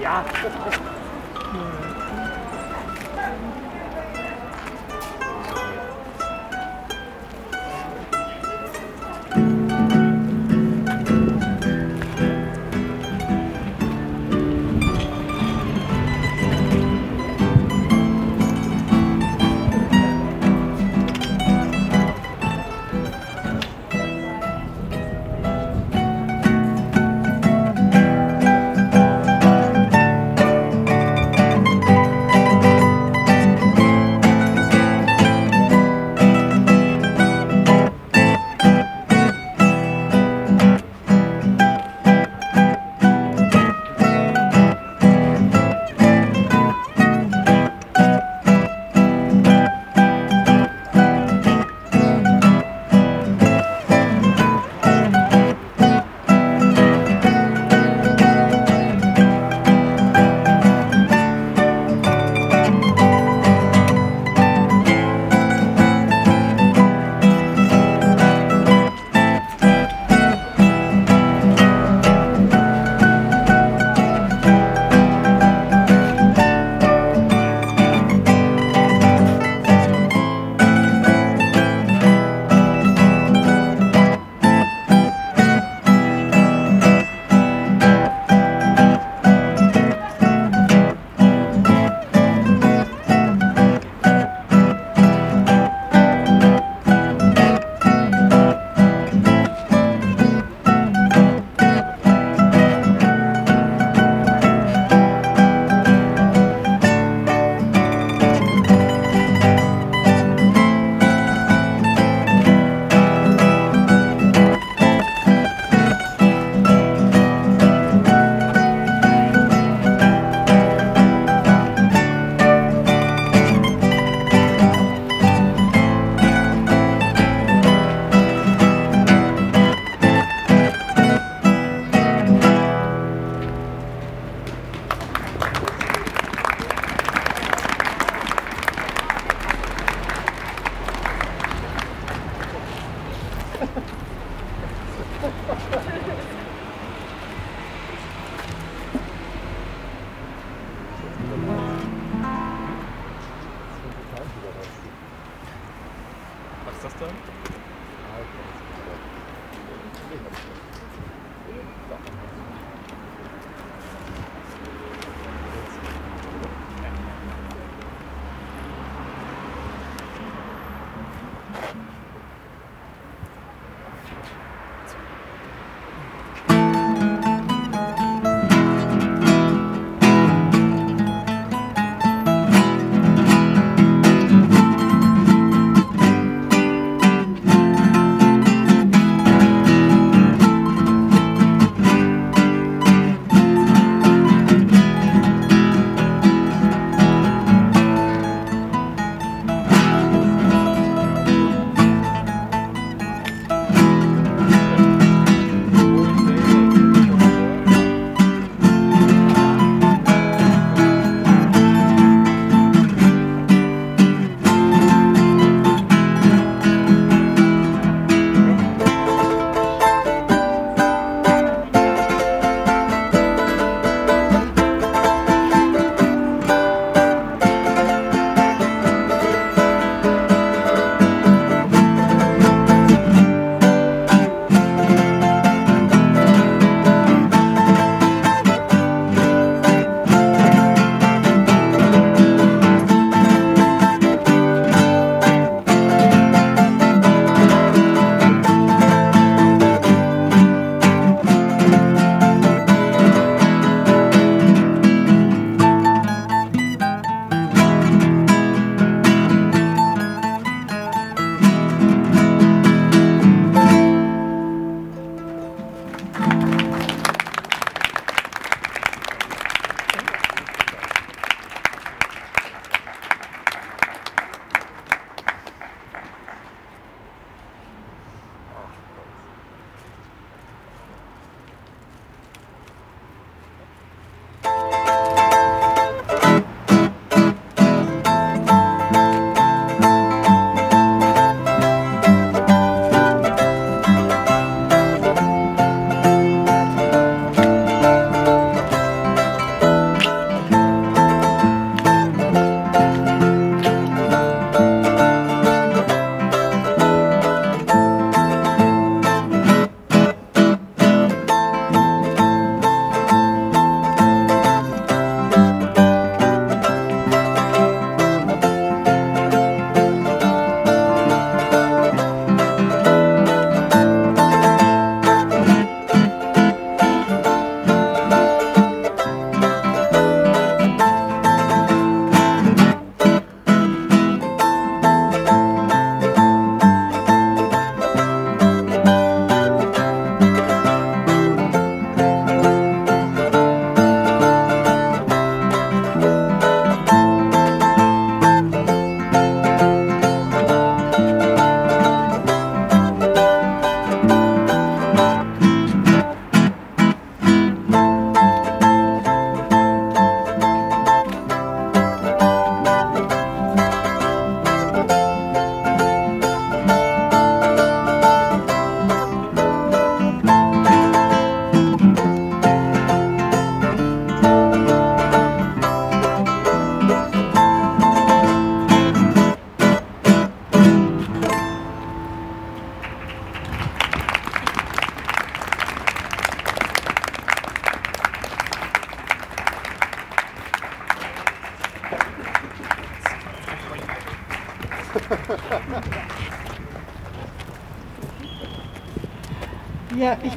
Ja.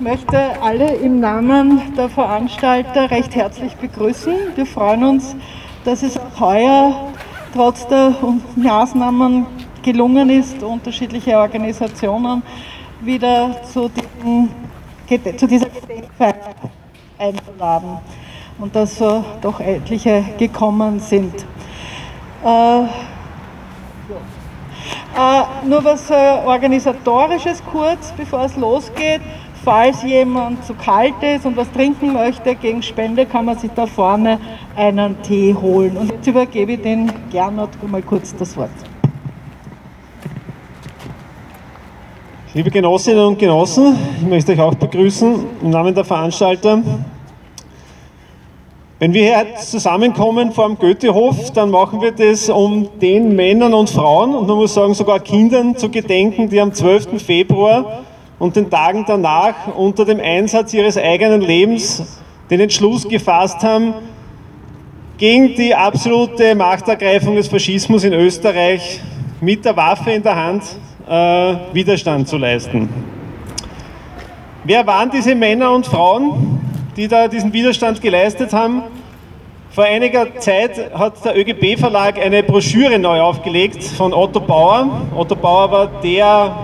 Möchte alle im Namen der Veranstalter recht herzlich begrüßen. Wir freuen uns, dass es auch heuer trotz der Maßnahmen gelungen ist, unterschiedliche Organisationen wieder zu, diesen, zu dieser Gedenkfeier einzuladen und dass so doch etliche gekommen sind. Äh, äh, nur was äh, organisatorisches kurz, bevor es losgeht. Falls jemand zu kalt ist und was trinken möchte, gegen Spende kann man sich da vorne einen Tee holen. Und jetzt übergebe ich den Gernot mal kurz das Wort. Liebe Genossinnen und Genossen, ich möchte euch auch begrüßen im Namen der Veranstalter. Wenn wir hier zusammenkommen vor dem Goethehof, dann machen wir das, um den Männern und Frauen und man muss sagen sogar Kindern zu gedenken, die am 12. Februar und den Tagen danach unter dem Einsatz ihres eigenen Lebens den Entschluss gefasst haben, gegen die absolute Machtergreifung des Faschismus in Österreich mit der Waffe in der Hand äh, Widerstand zu leisten. Wer waren diese Männer und Frauen, die da diesen Widerstand geleistet haben? Vor einiger Zeit hat der ÖGB-Verlag eine Broschüre neu aufgelegt von Otto Bauer. Otto Bauer war der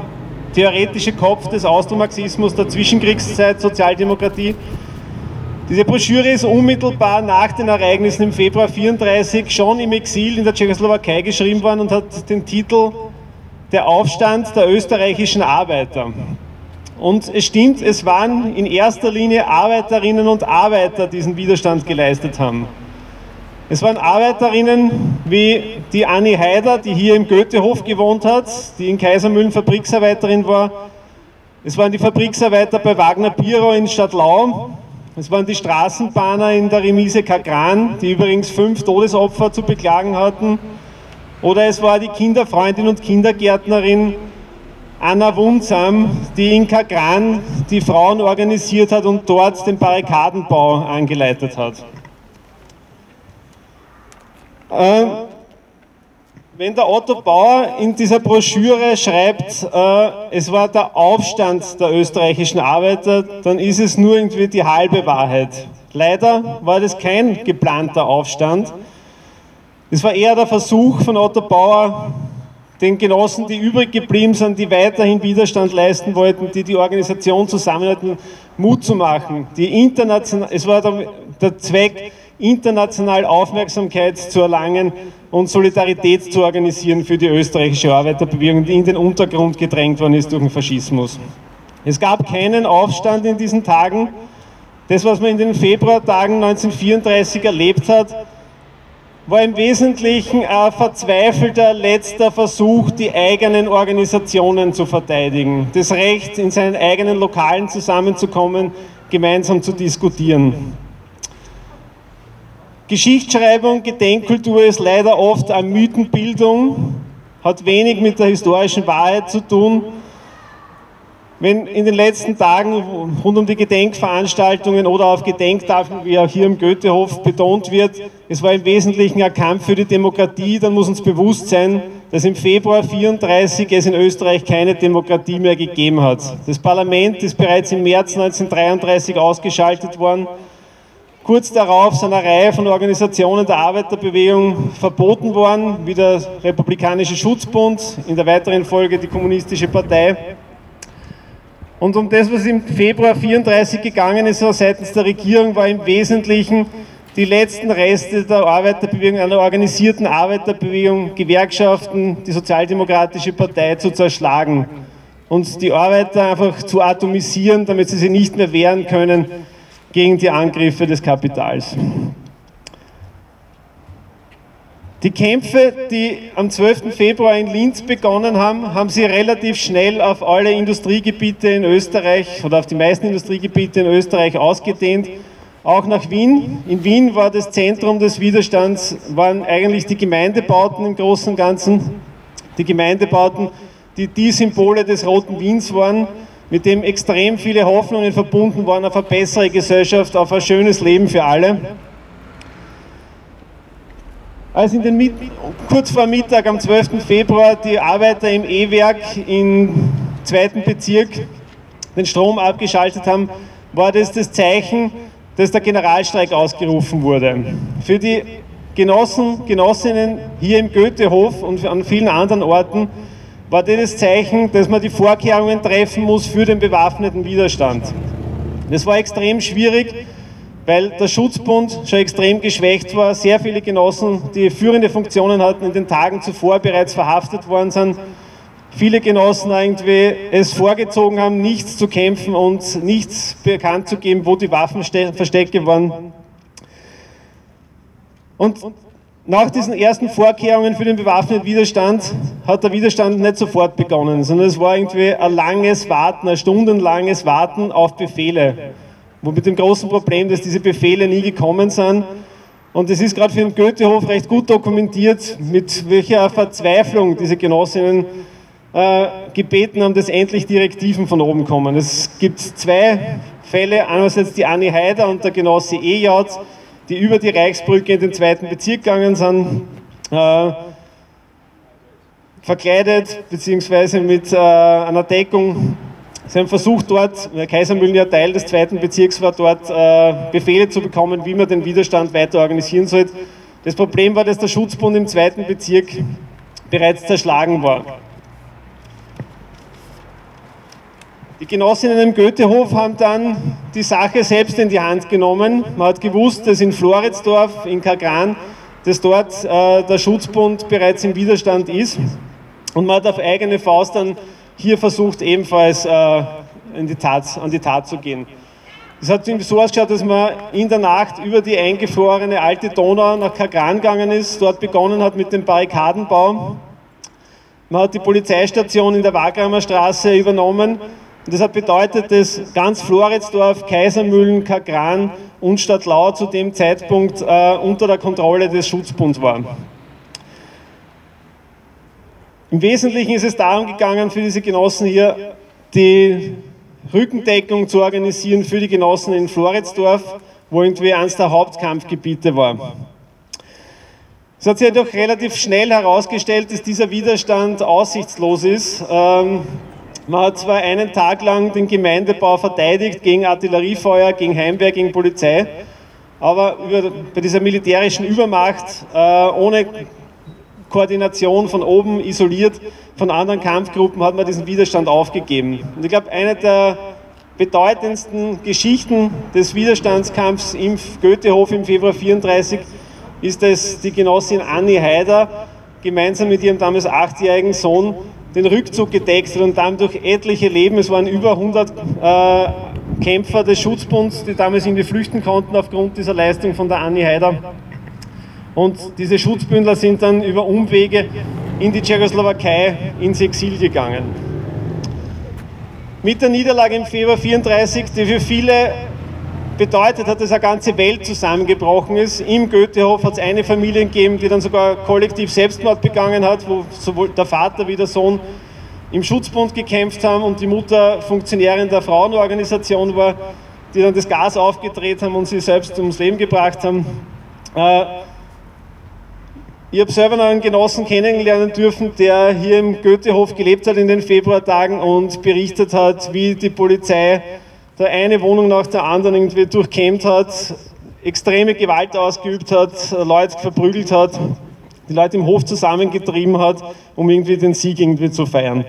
theoretische Kopf des Austromarxismus der Zwischenkriegszeit, Sozialdemokratie. Diese Broschüre ist unmittelbar nach den Ereignissen im Februar 1934 schon im Exil in der Tschechoslowakei geschrieben worden und hat den Titel Der Aufstand der österreichischen Arbeiter. Und es stimmt, es waren in erster Linie Arbeiterinnen und Arbeiter, die diesen Widerstand geleistet haben. Es waren Arbeiterinnen wie die Annie Haider, die hier im Goethehof gewohnt hat, die in Kaisermühlen Fabriksarbeiterin war. Es waren die Fabriksarbeiter bei Wagner Biro in Stadtlau. Es waren die Straßenbahner in der Remise Kagran, die übrigens fünf Todesopfer zu beklagen hatten. Oder es war die Kinderfreundin und Kindergärtnerin Anna Wundsam, die in Kagran die Frauen organisiert hat und dort den Barrikadenbau angeleitet hat. Äh, wenn der Otto Bauer in dieser Broschüre schreibt, äh, es war der Aufstand der österreichischen Arbeiter, dann ist es nur irgendwie die halbe Wahrheit. Leider war das kein geplanter Aufstand. Es war eher der Versuch von Otto Bauer, den Genossen, die übrig geblieben sind, die weiterhin Widerstand leisten wollten, die die Organisation zusammenhalten, Mut zu machen. Die es war der, der Zweck, international Aufmerksamkeit zu erlangen und Solidarität zu organisieren für die österreichische Arbeiterbewegung, die in den Untergrund gedrängt worden ist durch den Faschismus. Es gab keinen Aufstand in diesen Tagen. Das, was man in den Februartagen 1934 erlebt hat, war im Wesentlichen ein verzweifelter letzter Versuch, die eigenen Organisationen zu verteidigen, das Recht, in seinen eigenen Lokalen zusammenzukommen, gemeinsam zu diskutieren. Geschichtsschreibung, Gedenkkultur ist leider oft eine Mythenbildung, hat wenig mit der historischen Wahrheit zu tun. Wenn in den letzten Tagen rund um die Gedenkveranstaltungen oder auf Gedenktafeln, wie auch hier im Goethehof betont wird, es war im Wesentlichen ein Kampf für die Demokratie, dann muss uns bewusst sein, dass im Februar 1934 es in Österreich keine Demokratie mehr gegeben hat. Das Parlament ist bereits im März 1933 ausgeschaltet worden. Kurz darauf sind eine Reihe von Organisationen der Arbeiterbewegung verboten worden, wie der Republikanische Schutzbund, in der weiteren Folge die Kommunistische Partei. Und um das, was im Februar 34 gegangen ist, seitens der Regierung, war im Wesentlichen die letzten Reste der Arbeiterbewegung, einer organisierten Arbeiterbewegung, Gewerkschaften, die Sozialdemokratische Partei zu zerschlagen und die Arbeiter einfach zu atomisieren, damit sie sich nicht mehr wehren können gegen die Angriffe des Kapitals. Die Kämpfe, die am 12. Februar in Linz begonnen haben, haben sie relativ schnell auf alle Industriegebiete in Österreich oder auf die meisten Industriegebiete in Österreich ausgedehnt, auch nach Wien. In Wien war das Zentrum des Widerstands, waren eigentlich die Gemeindebauten im Großen und Ganzen, die Gemeindebauten, die die Symbole des Roten Wiens waren mit dem extrem viele Hoffnungen verbunden waren auf eine bessere Gesellschaft, auf ein schönes Leben für alle. als in den kurz vor Mittag am 12. Februar die Arbeiter im E-Werk im zweiten Bezirk den Strom abgeschaltet haben, war das das Zeichen, dass der Generalstreik ausgerufen wurde. Für die Genossen, Genossinnen hier im Goethehof und an vielen anderen Orten war das das Zeichen, dass man die Vorkehrungen treffen muss für den bewaffneten Widerstand. Das war extrem schwierig, weil der Schutzbund schon extrem geschwächt war. Sehr viele Genossen, die führende Funktionen hatten, in den Tagen zuvor bereits verhaftet worden sind. Viele Genossen irgendwie es vorgezogen haben, nichts zu kämpfen und nichts bekannt zu geben, wo die Waffen versteckt waren. Und nach diesen ersten Vorkehrungen für den bewaffneten Widerstand hat der Widerstand nicht sofort begonnen, sondern es war irgendwie ein langes Warten, ein stundenlanges Warten auf Befehle. Wo mit dem großen Problem, dass diese Befehle nie gekommen sind. Und es ist gerade für den Goethehof recht gut dokumentiert, mit welcher Verzweiflung diese Genossinnen äh, gebeten haben, dass endlich Direktiven von oben kommen. Es gibt zwei Fälle, einerseits die Anni Haider und der Genosse Ejaut, die über die Reichsbrücke in den zweiten Bezirk gegangen sind, äh, verkleidet beziehungsweise mit äh, einer Deckung Sie haben versucht dort, Kaisermühlen ja Teil des zweiten Bezirks war, dort äh, Befehle zu bekommen, wie man den Widerstand weiter organisieren soll. Das Problem war, dass der Schutzbund im zweiten Bezirk bereits zerschlagen war. Die Genossinnen im Goethehof haben dann die Sache selbst in die Hand genommen. Man hat gewusst, dass in Floridsdorf, in Kagran, dass dort äh, der Schutzbund bereits im Widerstand ist. Und man hat auf eigene Faust dann hier versucht ebenfalls äh, die Tat, an die Tat zu gehen. Es hat so ausgeschaut, dass man in der Nacht über die eingefrorene alte Donau nach Kagran gegangen ist, dort begonnen hat mit dem Barrikadenbau. Man hat die Polizeistation in der Wagramer Straße übernommen. Und das hat bedeutet, dass ganz Floridsdorf, Kaisermühlen, Kagran und Stadtlau zu dem Zeitpunkt äh, unter der Kontrolle des Schutzbunds waren. Im Wesentlichen ist es darum gegangen, für diese Genossen hier die Rückendeckung zu organisieren für die Genossen in Floridsdorf, wo irgendwie eines der Hauptkampfgebiete war. Es hat sich jedoch relativ schnell herausgestellt, dass dieser Widerstand aussichtslos ist. Ähm, man hat zwar einen Tag lang den Gemeindebau verteidigt gegen Artilleriefeuer, gegen Heimwehr, gegen Polizei, aber über, bei dieser militärischen Übermacht äh, ohne Koordination von oben isoliert von anderen Kampfgruppen hat man diesen Widerstand aufgegeben. Und ich glaube, eine der bedeutendsten Geschichten des Widerstandskampfs im Goethehof im Februar 34 ist, dass die Genossin Anni Haider gemeinsam mit ihrem damals achtjährigen Sohn den Rückzug gedeckt hat und dann durch etliche Leben, es waren über 100 äh, Kämpfer des Schutzbunds, die damals irgendwie flüchten konnten aufgrund dieser Leistung von der Anni Haider, und diese Schutzbündler sind dann über Umwege in die Tschechoslowakei ins Exil gegangen. Mit der Niederlage im Februar 34, die für viele bedeutet hat, dass eine ganze Welt zusammengebrochen ist. Im Goethehof hat es eine Familie gegeben, die dann sogar kollektiv Selbstmord begangen hat, wo sowohl der Vater wie der Sohn im Schutzbund gekämpft haben und die Mutter Funktionärin der Frauenorganisation war, die dann das Gas aufgedreht haben und sie selbst ums Leben gebracht haben. Äh, ich habe selber noch einen Genossen kennenlernen dürfen, der hier im Goethehof gelebt hat in den Februartagen und berichtet hat, wie die Polizei da eine Wohnung nach der anderen irgendwie durchkämmt hat, extreme Gewalt ausgeübt hat, Leute verprügelt hat, die Leute im Hof zusammengetrieben hat, um irgendwie den Sieg irgendwie zu feiern.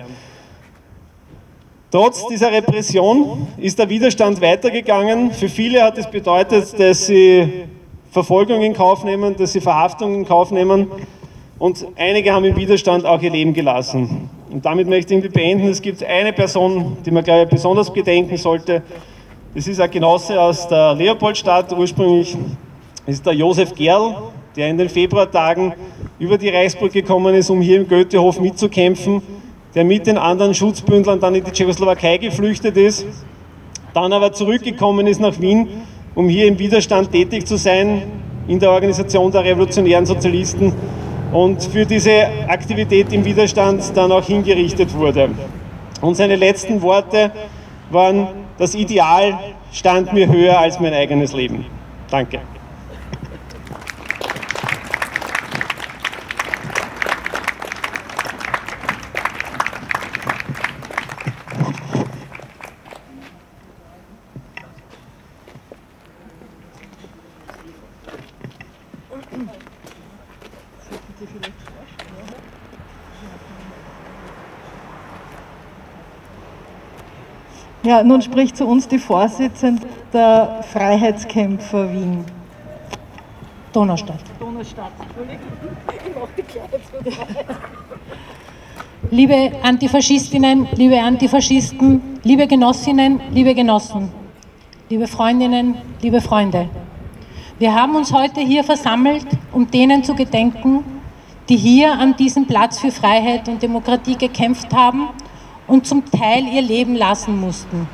Trotz dieser Repression ist der Widerstand weitergegangen. Für viele hat es bedeutet, dass sie Verfolgung in Kauf nehmen, dass sie Verhaftung in Kauf nehmen und einige haben im Widerstand auch ihr Leben gelassen. Und damit möchte ich beenden. Es gibt eine Person, die man, glaube ich, besonders gedenken sollte. Das ist ein Genosse aus der Leopoldstadt ursprünglich. Das ist der Josef Gerl, der in den Februartagen über die Reichsburg gekommen ist, um hier im Goethehof mitzukämpfen, der mit den anderen Schutzbündlern dann in die Tschechoslowakei geflüchtet ist, dann aber zurückgekommen ist nach Wien um hier im Widerstand tätig zu sein in der Organisation der revolutionären Sozialisten und für diese Aktivität im Widerstand dann auch hingerichtet wurde. Und seine letzten Worte waren, das Ideal stand mir höher als mein eigenes Leben. Danke. Ja, nun spricht zu uns die Vorsitzende der Freiheitskämpfer Wien. Donaustadt. Donaustadt. Liebe Antifaschistinnen, liebe Antifaschisten, liebe Genossinnen, liebe Genossen, liebe Freundinnen, liebe Freunde. Wir haben uns heute hier versammelt, um denen zu gedenken, die hier an diesem Platz für Freiheit und Demokratie gekämpft haben und zum Teil ihr Leben lassen mussten.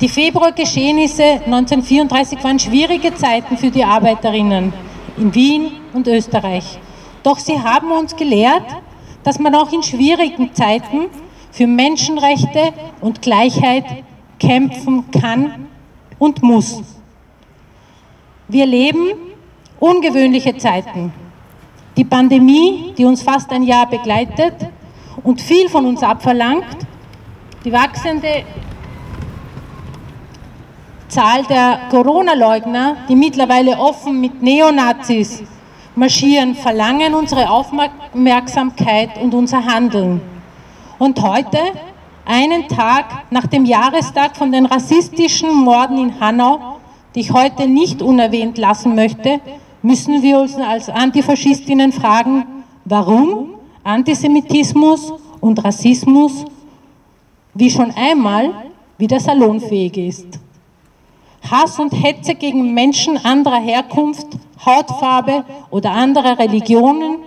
Die Februargeschehnisse 1934 waren schwierige Zeiten für die Arbeiterinnen in Wien und Österreich. Doch sie haben uns gelehrt, dass man auch in schwierigen Zeiten für Menschenrechte und Gleichheit kämpfen kann und muss. Wir leben ungewöhnliche Zeiten. Die Pandemie, die uns fast ein Jahr begleitet und viel von uns abverlangt, die wachsende Zahl der Corona-Leugner, die mittlerweile offen mit Neonazis marschieren, verlangen unsere Aufmerksamkeit und unser Handeln. Und heute, einen Tag nach dem Jahrestag von den rassistischen Morden in Hanau, die ich heute nicht unerwähnt lassen möchte, müssen wir uns als Antifaschistinnen fragen, warum Antisemitismus und Rassismus wie schon einmal wieder salonfähig ist. Hass und Hetze gegen Menschen anderer Herkunft, Hautfarbe oder anderer Religionen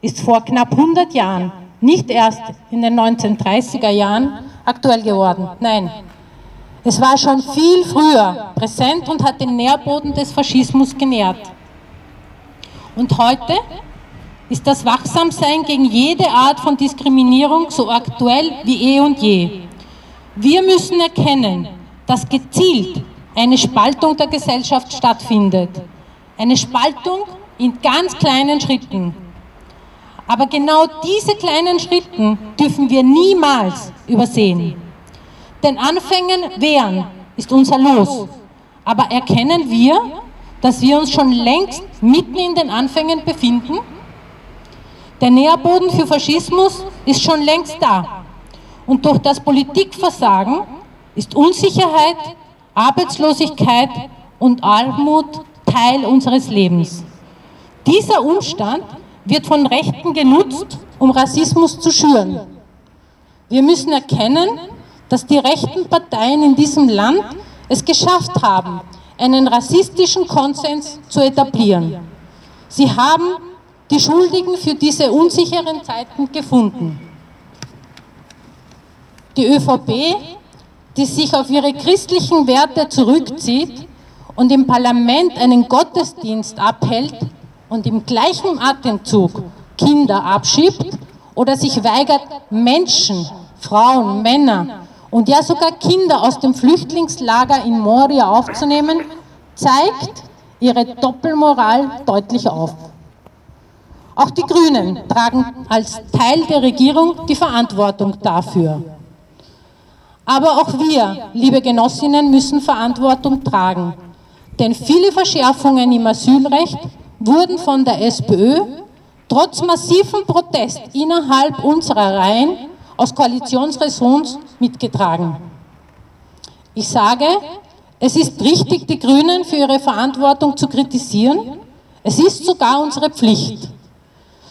ist vor knapp 100 Jahren, nicht erst in den 1930er Jahren, aktuell geworden. Nein, es war schon viel früher präsent und hat den Nährboden des Faschismus genährt. Und heute ist das Wachsamsein gegen jede Art von Diskriminierung so aktuell wie eh und je. Wir müssen erkennen, dass gezielt eine Spaltung der Gesellschaft stattfindet. Eine Spaltung in ganz kleinen Schritten. Aber genau diese kleinen Schritten dürfen wir niemals übersehen. Denn Anfängen wehren ist unser Los. Aber erkennen wir, dass wir uns schon längst mitten in den Anfängen befinden? Der Nährboden für Faschismus ist schon längst da. Und durch das Politikversagen ist Unsicherheit, Arbeitslosigkeit und Armut Teil unseres Lebens. Dieser Umstand wird von Rechten genutzt, um Rassismus zu schüren. Wir müssen erkennen, dass die rechten Parteien in diesem Land es geschafft haben, einen rassistischen Konsens zu etablieren. Sie haben die Schuldigen für diese unsicheren Zeiten gefunden. Die ÖVP, die sich auf ihre christlichen Werte zurückzieht und im Parlament einen Gottesdienst abhält und im gleichen Atemzug Kinder abschiebt oder sich weigert, Menschen, Frauen, Männer und ja sogar Kinder aus dem Flüchtlingslager in Moria aufzunehmen, zeigt ihre Doppelmoral deutlich auf. Auch die Grünen tragen als Teil der Regierung die Verantwortung dafür. Aber auch wir, liebe Genossinnen, müssen Verantwortung tragen. Denn viele Verschärfungen im Asylrecht wurden von der SPÖ trotz massiven Protest innerhalb unserer Reihen aus Koalitionsresons mitgetragen. Ich sage, es ist richtig, die Grünen für ihre Verantwortung zu kritisieren. Es ist sogar unsere Pflicht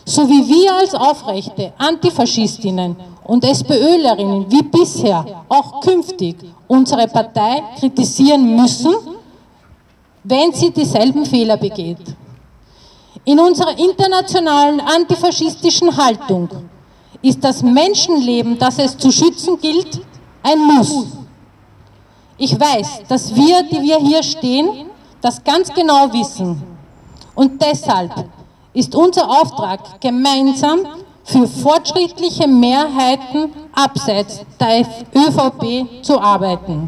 so wie wir als aufrechte Antifaschistinnen und SPÖlerinnen wie bisher auch künftig unsere Partei kritisieren müssen, wenn sie dieselben Fehler begeht. In unserer internationalen antifaschistischen Haltung ist das Menschenleben, das es zu schützen gilt, ein Muss. Ich weiß, dass wir, die wir hier stehen, das ganz genau wissen. Und deshalb ist unser Auftrag, gemeinsam für fortschrittliche Mehrheiten abseits der ÖVP zu arbeiten.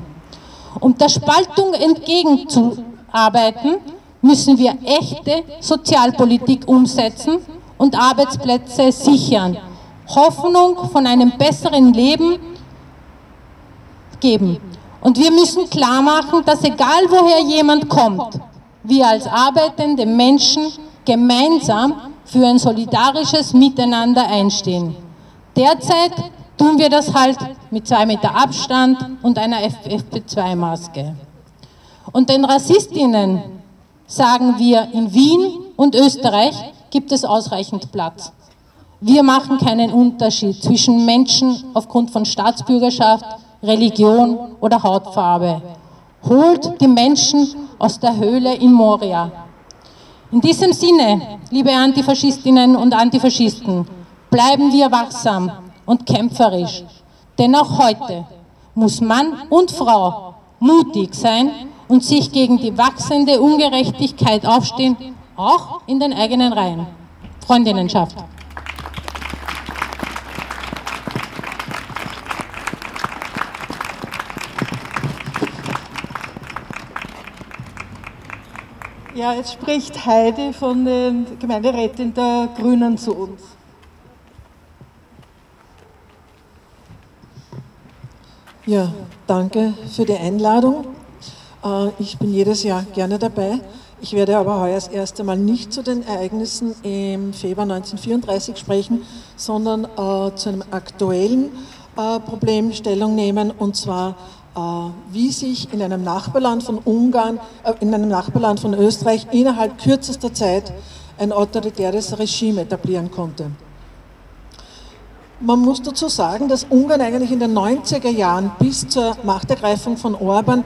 Um der Spaltung entgegenzuarbeiten, müssen wir echte Sozialpolitik umsetzen und Arbeitsplätze sichern, Hoffnung von einem besseren Leben geben. Und wir müssen klar machen, dass egal woher jemand kommt, wir als arbeitende Menschen gemeinsam für ein solidarisches Miteinander einstehen. Derzeit tun wir das halt mit zwei Meter Abstand und einer FFP2-Maske. Und den Rassistinnen sagen wir, in Wien und Österreich gibt es ausreichend Platz. Wir machen keinen Unterschied zwischen Menschen aufgrund von Staatsbürgerschaft, Religion oder Hautfarbe. Holt die Menschen aus der Höhle in Moria. In diesem Sinne, liebe Antifaschistinnen und Antifaschisten, bleiben wir wachsam und kämpferisch. Denn auch heute muss Mann und Frau mutig sein und sich gegen die wachsende Ungerechtigkeit aufstehen, auch in den eigenen Reihen. Freundinnenschaft. Ja, jetzt spricht Heidi von den Gemeinderäten der Grünen zu uns. Ja, danke für die Einladung. Äh, ich bin jedes Jahr gerne dabei. Ich werde aber heuer das erste Mal nicht zu den Ereignissen im Februar 1934 sprechen, sondern äh, zu einem aktuellen äh, Problem Stellung nehmen, und zwar wie sich in einem Nachbarland von Ungarn, in einem Nachbarland von Österreich innerhalb kürzester Zeit ein autoritäres Regime etablieren konnte. Man muss dazu sagen, dass Ungarn eigentlich in den 90er Jahren bis zur Machtergreifung von Orban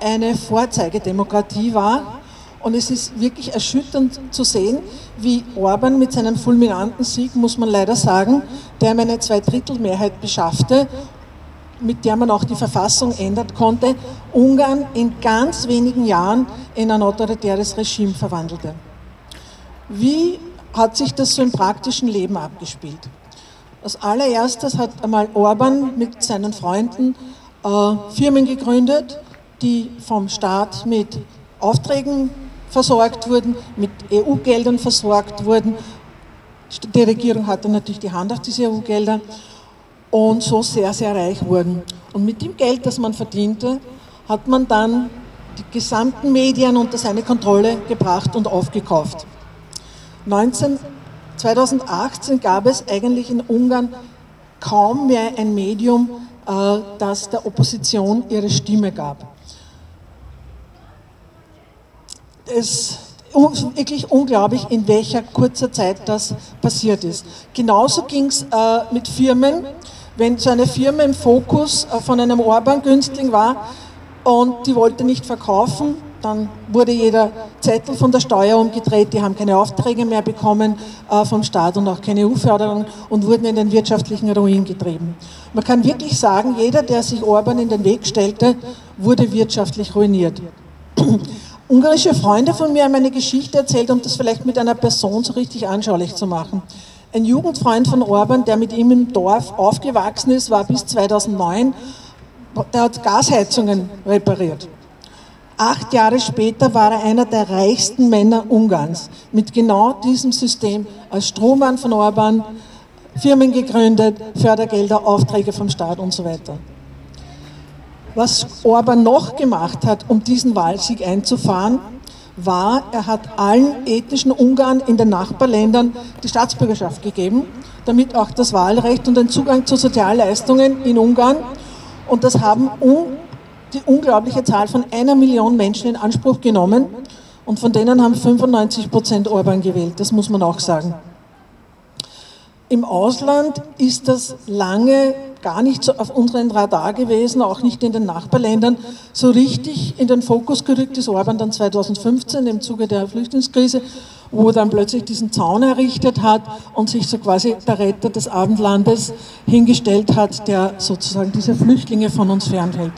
eine Vorzeigedemokratie war. Und es ist wirklich erschütternd zu sehen, wie Orban mit seinem fulminanten Sieg, muss man leider sagen, der ihm eine Zweidrittelmehrheit beschaffte, mit der man auch die Verfassung ändern konnte, Ungarn in ganz wenigen Jahren in ein autoritäres Regime verwandelte. Wie hat sich das so im praktischen Leben abgespielt? Als allererstes hat einmal Orban mit seinen Freunden äh, Firmen gegründet, die vom Staat mit Aufträgen versorgt wurden, mit EU-Geldern versorgt wurden. Die Regierung hatte natürlich die Hand auf diese EU-Gelder und so sehr, sehr reich wurden. Und mit dem Geld, das man verdiente, hat man dann die gesamten Medien unter seine Kontrolle gebracht und aufgekauft. 19, 2018 gab es eigentlich in Ungarn kaum mehr ein Medium, äh, das der Opposition ihre Stimme gab. Es ist wirklich unglaublich, in welcher kurzer Zeit das passiert ist. Genauso ging es äh, mit Firmen. Wenn so eine Firma im Fokus äh, von einem Orban-Günstling war und die wollte nicht verkaufen, dann wurde jeder Zettel von der Steuer umgedreht, die haben keine Aufträge mehr bekommen äh, vom Staat und auch keine EU-Förderung und wurden in den wirtschaftlichen Ruin getrieben. Man kann wirklich sagen, jeder, der sich Orban in den Weg stellte, wurde wirtschaftlich ruiniert. Ungarische Freunde von mir haben eine Geschichte erzählt, um das vielleicht mit einer Person so richtig anschaulich zu machen. Ein Jugendfreund von Orban, der mit ihm im Dorf aufgewachsen ist, war bis 2009, der hat Gasheizungen repariert. Acht Jahre später war er einer der reichsten Männer Ungarns mit genau diesem System als Strohmann von Orban, Firmen gegründet, Fördergelder, Aufträge vom Staat und so weiter. Was Orban noch gemacht hat, um diesen Wahlsieg einzufahren, war, er hat allen ethnischen Ungarn in den Nachbarländern die Staatsbürgerschaft gegeben, damit auch das Wahlrecht und den Zugang zu Sozialleistungen in Ungarn. Und das haben die unglaubliche Zahl von einer Million Menschen in Anspruch genommen. Und von denen haben 95 Prozent Orban gewählt. Das muss man auch sagen. Im Ausland ist das lange gar nicht so auf unserem Radar gewesen, auch nicht in den Nachbarländern. So richtig in den Fokus gerückt ist Orban dann 2015 im Zuge der Flüchtlingskrise, wo er dann plötzlich diesen Zaun errichtet hat und sich so quasi der Retter des Abendlandes hingestellt hat, der sozusagen diese Flüchtlinge von uns fernhält.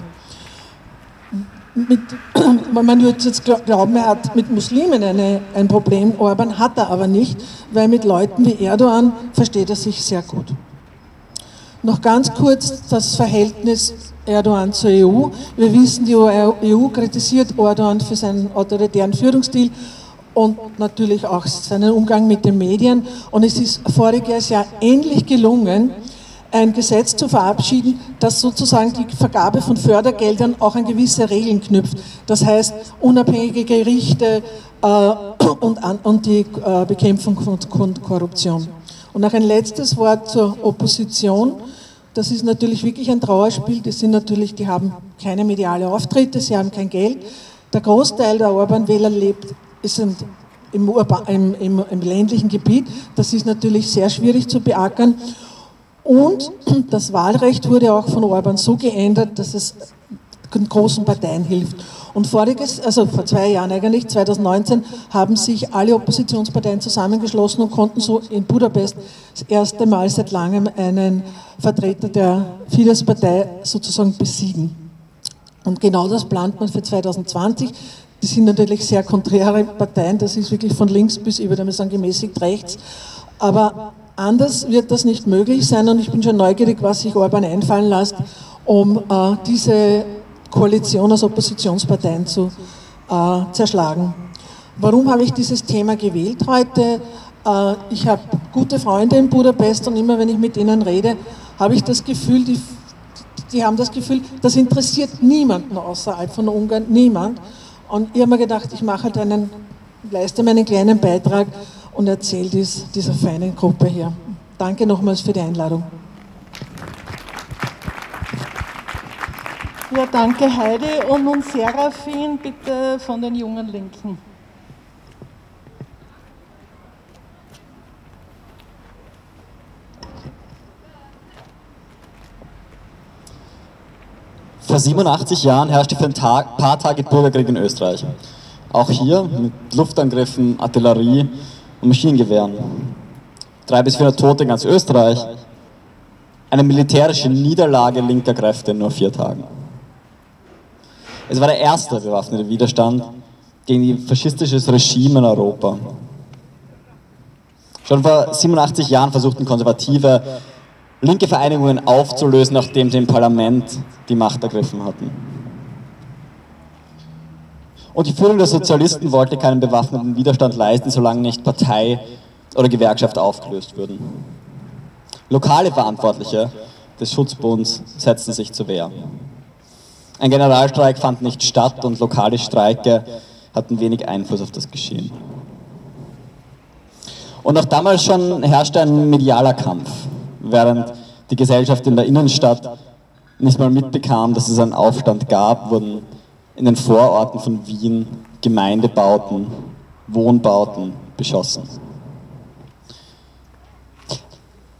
Mit, man würde jetzt glauben, er hat mit Muslimen eine, ein Problem, Orban hat er aber nicht, weil mit Leuten wie Erdogan versteht er sich sehr gut. Noch ganz kurz das Verhältnis Erdogan zur EU. Wir wissen, die EU kritisiert Erdogan für seinen autoritären Führungsstil und natürlich auch seinen Umgang mit den Medien. Und es ist voriges Jahr endlich gelungen, ein Gesetz zu verabschieden, das sozusagen die Vergabe von Fördergeldern auch an gewisse Regeln knüpft. Das heißt, unabhängige Gerichte äh, und, an, und die äh, Bekämpfung von Korruption. Und noch ein letztes Wort zur Opposition. Das ist natürlich wirklich ein Trauerspiel. Die sind natürlich, die haben keine mediale Auftritte, sie haben kein Geld. Der Großteil der Orban-Wähler lebt, ist im, im, im, im ländlichen Gebiet. Das ist natürlich sehr schwierig zu beackern. Und das Wahlrecht wurde auch von Orban so geändert, dass es großen Parteien hilft. Und voriges, also vor zwei Jahren eigentlich, 2019, haben sich alle Oppositionsparteien zusammengeschlossen und konnten so in Budapest das erste Mal seit langem einen Vertreter der Fidesz-Partei sozusagen besiegen. Und genau das plant man für 2020. Die sind natürlich sehr konträre Parteien, das ist wirklich von links bis, würde mal sagen, gemäßigt rechts. Aber anders wird das nicht möglich sein und ich bin schon neugierig, was sich Orban einfallen lässt, um äh, diese Koalition aus Oppositionsparteien zu äh, zerschlagen. Warum habe ich dieses Thema gewählt heute? Äh, ich habe gute Freunde in Budapest und immer wenn ich mit ihnen rede, habe ich das Gefühl, die, die haben das Gefühl, das interessiert niemanden außerhalb von Ungarn, niemand. Und ich habe mir gedacht, ich mache halt einen, leiste meinen kleinen Beitrag und erzähle dies dieser feinen Gruppe hier. Danke nochmals für die Einladung. Ja, danke Heidi und nun Serafin bitte von den jungen Linken. Vor 87 Jahren herrschte für ein Tag, paar Tage Bürgerkrieg in Österreich. Auch hier mit Luftangriffen, Artillerie und Maschinengewehren. Drei bis 400 Tote in ganz Österreich. Eine militärische Niederlage linker Kräfte in nur vier Tagen. Es war der erste bewaffnete Widerstand gegen ein faschistisches Regime in Europa. Schon vor 87 Jahren versuchten Konservative, linke Vereinigungen aufzulösen, nachdem sie im Parlament die Macht ergriffen hatten. Und die Führung der Sozialisten wollte keinen bewaffneten Widerstand leisten, solange nicht Partei oder Gewerkschaft aufgelöst würden. Lokale Verantwortliche des Schutzbunds setzten sich zur Wehr. Ein Generalstreik fand nicht statt und lokale Streike hatten wenig Einfluss auf das Geschehen. Und auch damals schon herrschte ein medialer Kampf, während die Gesellschaft in der Innenstadt nicht mal mitbekam, dass es einen Aufstand gab, wurden in den Vororten von Wien Gemeindebauten, Wohnbauten beschossen.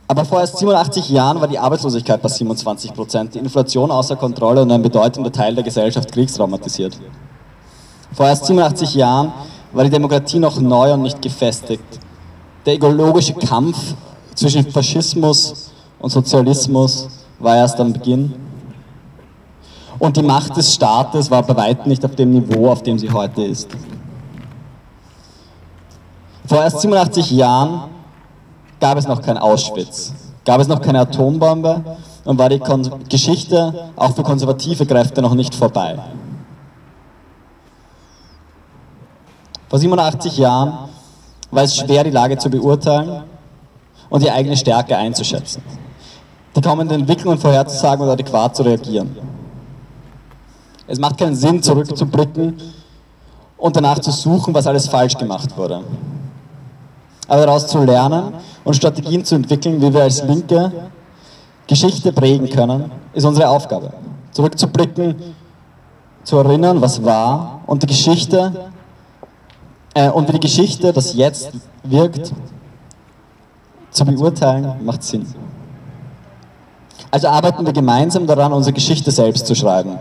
Aber vor erst 87 Jahren war die Arbeitslosigkeit bei 27 Prozent, die Inflation außer Kontrolle und ein bedeutender Teil der Gesellschaft kriegstraumatisiert. Vor erst 87 Jahren war die Demokratie noch neu und nicht gefestigt. Der ideologische Kampf zwischen Faschismus und Sozialismus war erst am Beginn. Und die Macht des Staates war bei weitem nicht auf dem Niveau, auf dem sie heute ist. Vor erst 87 Jahren gab es noch kein Auschwitz, gab es noch keine Atombombe und war die Kon Geschichte auch für konservative Kräfte noch nicht vorbei. Vor 87 Jahren war es schwer, die Lage zu beurteilen und die eigene Stärke einzuschätzen, die kommenden Entwicklungen vorherzusagen und adäquat zu reagieren. Es macht keinen Sinn, zurückzublicken und danach zu suchen, was alles falsch gemacht wurde. Aber daraus zu lernen und Strategien zu entwickeln, wie wir als Linke Geschichte prägen können, ist unsere Aufgabe. Zurückzublicken, zu erinnern, was war und die Geschichte äh, und wie die Geschichte, das jetzt wirkt, zu beurteilen, macht Sinn. Also arbeiten wir gemeinsam daran, unsere Geschichte selbst zu schreiben.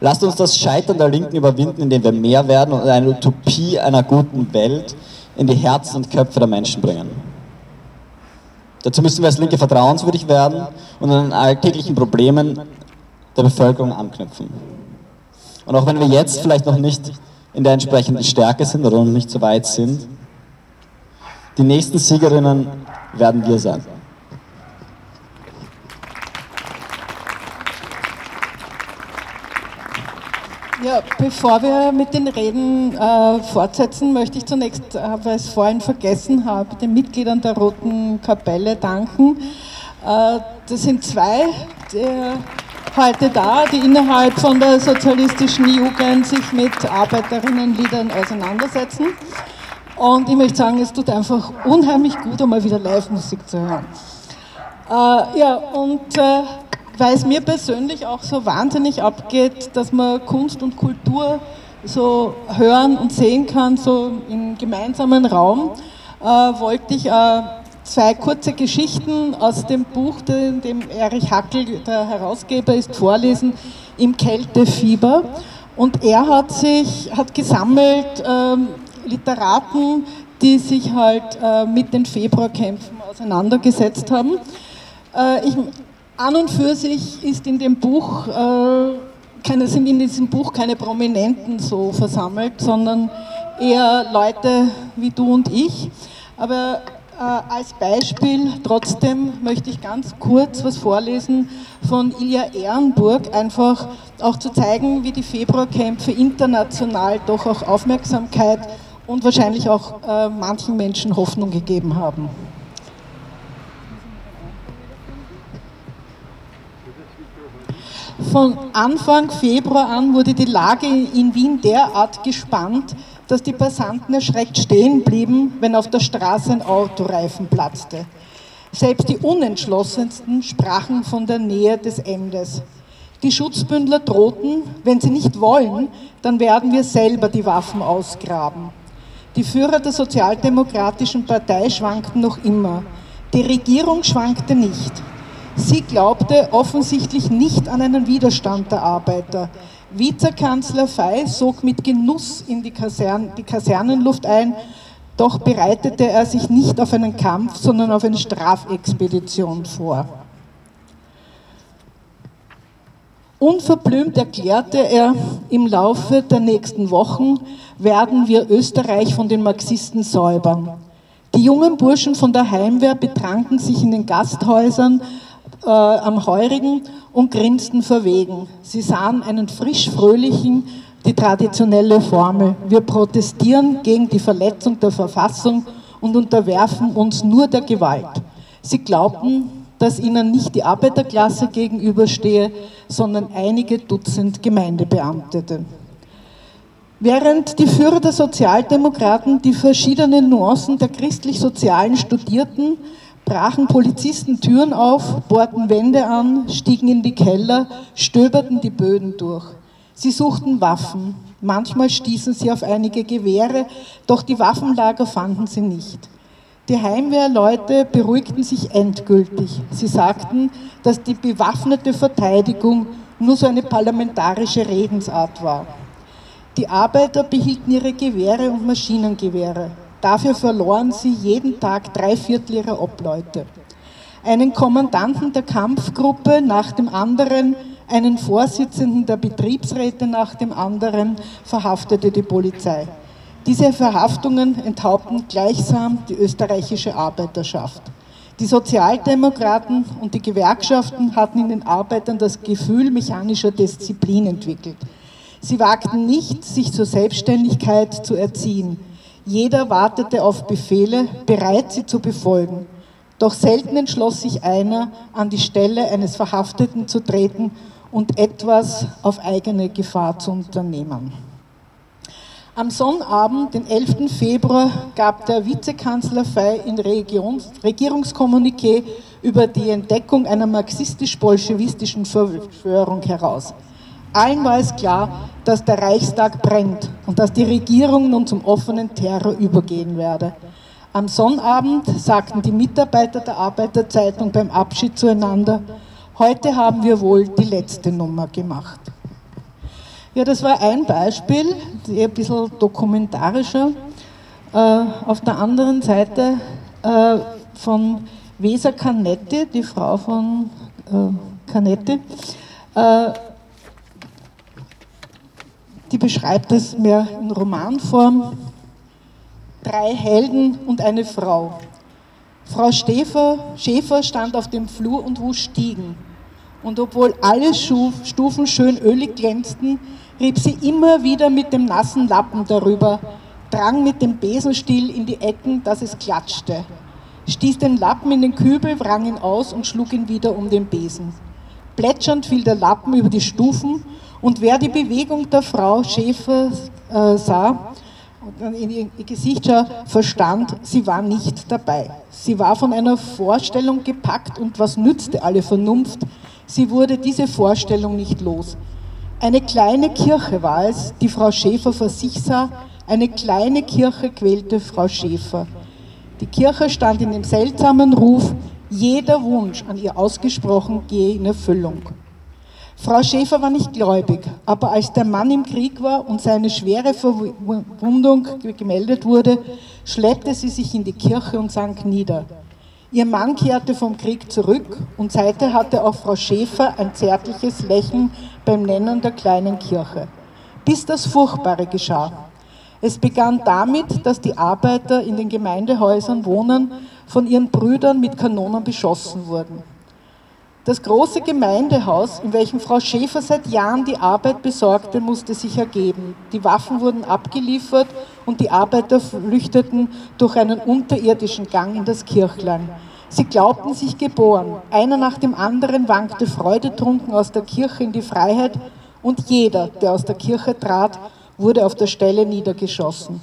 Lasst uns das Scheitern der Linken überwinden, indem wir mehr werden und eine Utopie einer guten Welt in die Herzen und Köpfe der Menschen bringen. Dazu müssen wir als Linke vertrauenswürdig werden und an den alltäglichen Problemen der Bevölkerung anknüpfen. Und auch wenn wir jetzt vielleicht noch nicht in der entsprechenden Stärke sind oder noch nicht so weit sind, die nächsten Siegerinnen werden wir sein. Ja, bevor wir mit den Reden äh, fortsetzen, möchte ich zunächst, äh, weil ich es vorhin vergessen habe, den Mitgliedern der Roten Kapelle danken. Äh, das sind zwei die heute da, die innerhalb von der sozialistischen Jugend sich mit Arbeiterinnenliedern auseinandersetzen. Und ich möchte sagen, es tut einfach unheimlich gut, einmal wieder Live-Musik zu hören. Äh, ja, und äh, weil es mir persönlich auch so wahnsinnig abgeht, dass man Kunst und Kultur so hören und sehen kann, so im gemeinsamen Raum, äh, wollte ich äh, zwei kurze Geschichten aus dem Buch, in dem Erich Hackel, der Herausgeber ist, vorlesen, im Kältefieber. Und er hat sich, hat gesammelt ähm, Literaten, die sich halt äh, mit den Februarkämpfen auseinandergesetzt haben. Äh, ich, an und für sich ist in dem Buch, äh, keine, sind in diesem Buch keine Prominenten so versammelt, sondern eher Leute wie du und ich. Aber äh, als Beispiel trotzdem möchte ich ganz kurz was vorlesen von Ilja Ehrenburg, einfach auch zu zeigen, wie die Februarkämpfe international doch auch Aufmerksamkeit und wahrscheinlich auch äh, manchen Menschen Hoffnung gegeben haben. Von Anfang Februar an wurde die Lage in Wien derart gespannt, dass die Passanten erschreckt stehen blieben, wenn auf der Straße ein Autoreifen platzte. Selbst die Unentschlossensten sprachen von der Nähe des Endes. Die Schutzbündler drohten, wenn sie nicht wollen, dann werden wir selber die Waffen ausgraben. Die Führer der Sozialdemokratischen Partei schwankten noch immer. Die Regierung schwankte nicht. Sie glaubte offensichtlich nicht an einen Widerstand der Arbeiter. Vizekanzler Fey sog mit Genuss in die, Kasern die Kasernenluft ein, doch bereitete er sich nicht auf einen Kampf, sondern auf eine Strafexpedition vor. Unverblümt erklärte er, im Laufe der nächsten Wochen werden wir Österreich von den Marxisten säubern. Die jungen Burschen von der Heimwehr betranken sich in den Gasthäusern äh, am Heurigen und grinsten verwegen. Sie sahen einen frisch-fröhlichen, die traditionelle Formel. Wir protestieren gegen die Verletzung der Verfassung und unterwerfen uns nur der Gewalt. Sie glaubten, dass ihnen nicht die Arbeiterklasse gegenüberstehe, sondern einige Dutzend Gemeindebeamtete. Während die Führer der Sozialdemokraten die verschiedenen Nuancen der christlich-sozialen studierten, brachen Polizisten Türen auf, bohrten Wände an, stiegen in die Keller, stöberten die Böden durch. Sie suchten Waffen. Manchmal stießen sie auf einige Gewehre, doch die Waffenlager fanden sie nicht. Die Heimwehrleute beruhigten sich endgültig. Sie sagten, dass die bewaffnete Verteidigung nur so eine parlamentarische Redensart war. Die Arbeiter behielten ihre Gewehre und Maschinengewehre. Dafür verloren sie jeden Tag drei Viertel ihrer Obleute. Einen Kommandanten der Kampfgruppe nach dem anderen, einen Vorsitzenden der Betriebsräte nach dem anderen verhaftete die Polizei. Diese Verhaftungen enthaupten gleichsam die österreichische Arbeiterschaft. Die Sozialdemokraten und die Gewerkschaften hatten in den Arbeitern das Gefühl mechanischer Disziplin entwickelt. Sie wagten nicht, sich zur Selbstständigkeit zu erziehen. Jeder wartete auf Befehle, bereit, sie zu befolgen. Doch selten entschloss sich einer, an die Stelle eines Verhafteten zu treten und etwas auf eigene Gefahr zu unternehmen. Am Sonnabend, den 11. Februar, gab der Vizekanzler Fey in Regierungskommuniqué über die Entdeckung einer marxistisch-bolschewistischen Verschwörung heraus. Allen war es klar, dass der Reichstag brennt und dass die Regierung nun zum offenen Terror übergehen werde. Am Sonnabend sagten die Mitarbeiter der Arbeiterzeitung beim Abschied zueinander, heute haben wir wohl die letzte Nummer gemacht. Ja, das war ein Beispiel, ein bisschen dokumentarischer. Äh, auf der anderen Seite äh, von Weser Canetti, die Frau von äh, Canetti, die beschreibt es mehr in Romanform. Drei Helden und eine Frau. Frau Schäfer, Schäfer stand auf dem Flur und wusch Stiegen. Und obwohl alle Stufen schön ölig glänzten, rieb sie immer wieder mit dem nassen Lappen darüber, drang mit dem Besenstiel in die Ecken, dass es klatschte. stieß den Lappen in den Kübel, wrang ihn aus und schlug ihn wieder um den Besen. Plätschernd fiel der Lappen über die Stufen und wer die Bewegung der Frau Schäfer äh, sah, in ihr Gesicht sah, verstand, sie war nicht dabei. Sie war von einer Vorstellung gepackt und was nützte alle Vernunft? Sie wurde diese Vorstellung nicht los. Eine kleine Kirche war es, die Frau Schäfer vor sich sah. Eine kleine Kirche quälte Frau Schäfer. Die Kirche stand in dem seltsamen Ruf, jeder Wunsch an ihr ausgesprochen gehe in Erfüllung. Frau Schäfer war nicht gläubig, aber als der Mann im Krieg war und seine schwere Verwundung gemeldet wurde, schleppte sie sich in die Kirche und sank nieder. Ihr Mann kehrte vom Krieg zurück und seither hatte auch Frau Schäfer ein zärtliches Lächeln beim Nennen der kleinen Kirche. Bis das Furchtbare geschah. Es begann damit, dass die Arbeiter in den Gemeindehäusern wohnen, von ihren Brüdern mit Kanonen beschossen wurden. Das große Gemeindehaus, in welchem Frau Schäfer seit Jahren die Arbeit besorgte, musste sich ergeben. Die Waffen wurden abgeliefert und die Arbeiter flüchteten durch einen unterirdischen Gang in das Kirchlein. Sie glaubten sich geboren. Einer nach dem anderen wankte freudetrunken aus der Kirche in die Freiheit und jeder, der aus der Kirche trat, wurde auf der Stelle niedergeschossen.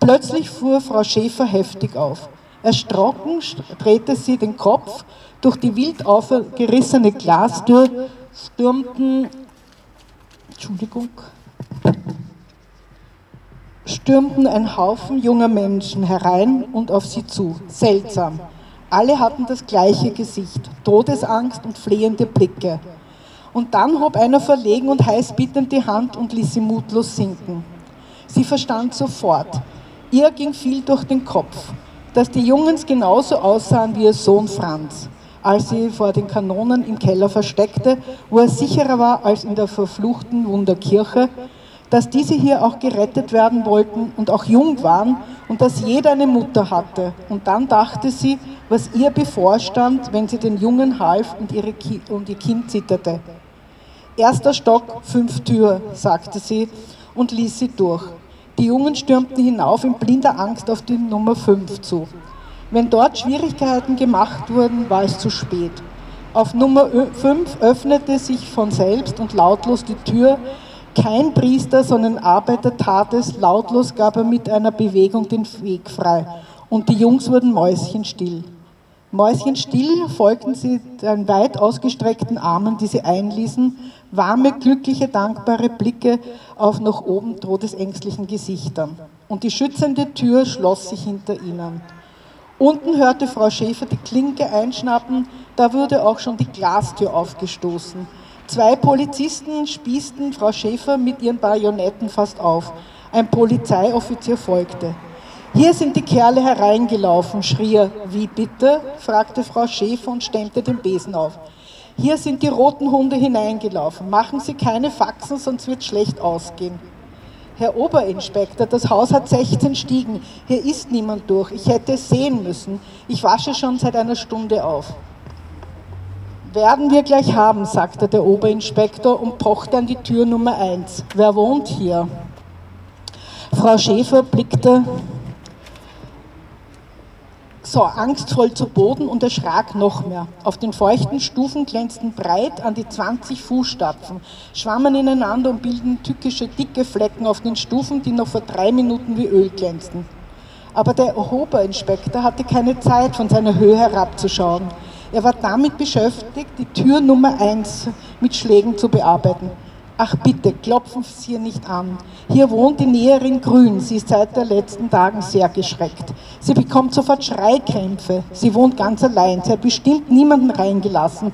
Plötzlich fuhr Frau Schäfer heftig auf. Erschrocken drehte sie den Kopf. Durch die wild aufgerissene Glastür stürmten, Entschuldigung, stürmten ein Haufen junger Menschen herein und auf sie zu. Seltsam. Alle hatten das gleiche Gesicht, Todesangst und flehende Blicke. Und dann hob einer verlegen und heiß bittend die Hand und ließ sie mutlos sinken. Sie verstand sofort. Ihr ging viel durch den Kopf, dass die Jungens genauso aussahen wie ihr Sohn Franz, als sie vor den Kanonen im Keller versteckte, wo er sicherer war als in der verfluchten Wunderkirche, dass diese hier auch gerettet werden wollten und auch jung waren und dass jeder eine Mutter hatte. Und dann dachte sie, was ihr bevorstand, wenn sie den Jungen half und, ihre Ki und ihr Kind zitterte. Erster Stock, fünf Tür, sagte sie und ließ sie durch. Die Jungen stürmten hinauf in blinder Angst auf die Nummer fünf zu. Wenn dort Schwierigkeiten gemacht wurden, war es zu spät. Auf Nummer 5 öffnete sich von selbst und lautlos die Tür, kein Priester, sondern Arbeiter tat es, lautlos gab er mit einer Bewegung den Weg frei. Und die Jungs wurden mäuschenstill. Mäuschenstill folgten sie den weit ausgestreckten Armen, die sie einließen, warme, glückliche, dankbare Blicke auf nach oben todesängstlichen Gesichtern. Und die schützende Tür schloss sich hinter ihnen. Unten hörte Frau Schäfer die Klinke einschnappen, da wurde auch schon die Glastür aufgestoßen. Zwei Polizisten spießten Frau Schäfer mit ihren Bajonetten fast auf. Ein Polizeioffizier folgte. Hier sind die Kerle hereingelaufen, schrie er. Wie bitte? fragte Frau Schäfer und stemmte den Besen auf. Hier sind die roten Hunde hineingelaufen. Machen Sie keine Faxen, sonst wird schlecht ausgehen. Herr Oberinspektor, das Haus hat 16 Stiegen. Hier ist niemand durch. Ich hätte es sehen müssen. Ich wasche schon seit einer Stunde auf. Werden wir gleich haben, sagte der Oberinspektor und pochte an die Tür Nummer 1. Wer wohnt hier? Frau Schäfer blickte so angstvoll zu Boden und erschrak noch mehr. Auf den feuchten Stufen glänzten breit an die 20 Fußstapfen, schwammen ineinander und bilden tückische, dicke Flecken auf den Stufen, die noch vor drei Minuten wie Öl glänzten. Aber der Oberinspektor hatte keine Zeit, von seiner Höhe herabzuschauen. Er war damit beschäftigt, die Tür Nummer 1 mit Schlägen zu bearbeiten. Ach bitte, klopfen Sie hier nicht an. Hier wohnt die Näherin Grün. Sie ist seit den letzten Tagen sehr geschreckt. Sie bekommt sofort Schreikrämpfe. Sie wohnt ganz allein. Sie hat bestimmt niemanden reingelassen.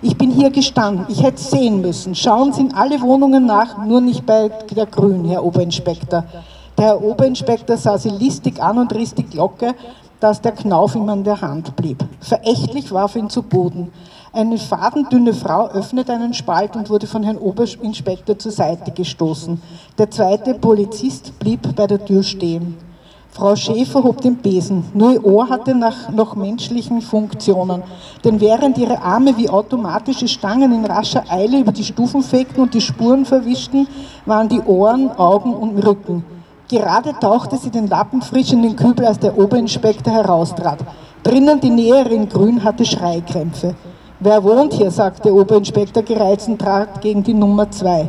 Ich bin hier gestanden. Ich hätte sehen müssen. Schauen Sie in alle Wohnungen nach, nur nicht bei der Grün, Herr Oberinspektor. Der Herr Oberinspektor sah sie listig an und riss die Glocke dass der Knauf ihm an der Hand blieb. Verächtlich warf ihn zu Boden. Eine fadendünne Frau öffnete einen Spalt und wurde von Herrn Oberinspektor zur Seite gestoßen. Der zweite Polizist blieb bei der Tür stehen. Frau Schäfer hob den Besen. Nur ihr Ohr hatte nach, noch menschlichen Funktionen. Denn während ihre Arme wie automatische Stangen in rascher Eile über die Stufen fegten und die Spuren verwischten, waren die Ohren, Augen und Rücken. Gerade tauchte sie den Lappen frisch in den Kübel, als der Oberinspektor heraustrat. Drinnen die Näherin Grün hatte Schreikrämpfe. Wer wohnt hier? sagte der Oberinspektor gereizt und trat gegen die Nummer zwei.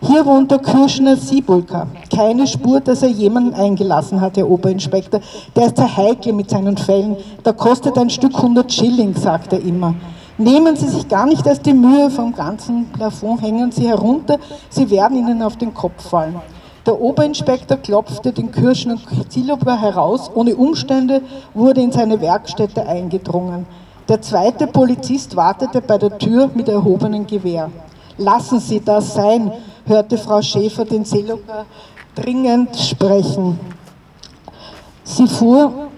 Hier wohnt der Kürschner Siebulka. Keine Spur, dass er jemanden eingelassen hat, Herr Oberinspektor. Der ist der Heikel mit seinen Fällen. Da kostet ein Stück 100 Schilling, sagt er immer. Nehmen Sie sich gar nicht erst die Mühe, vom ganzen Plafond hängen Sie herunter, Sie werden Ihnen auf den Kopf fallen. Der Oberinspektor klopfte den Kürschner Siebulka heraus. Ohne Umstände wurde in seine Werkstätte eingedrungen. Der zweite Polizist wartete bei der Tür mit erhobenem Gewehr. Lassen Sie das sein, hörte Frau Schäfer den Seelocker dringend sprechen. Sie fuhr,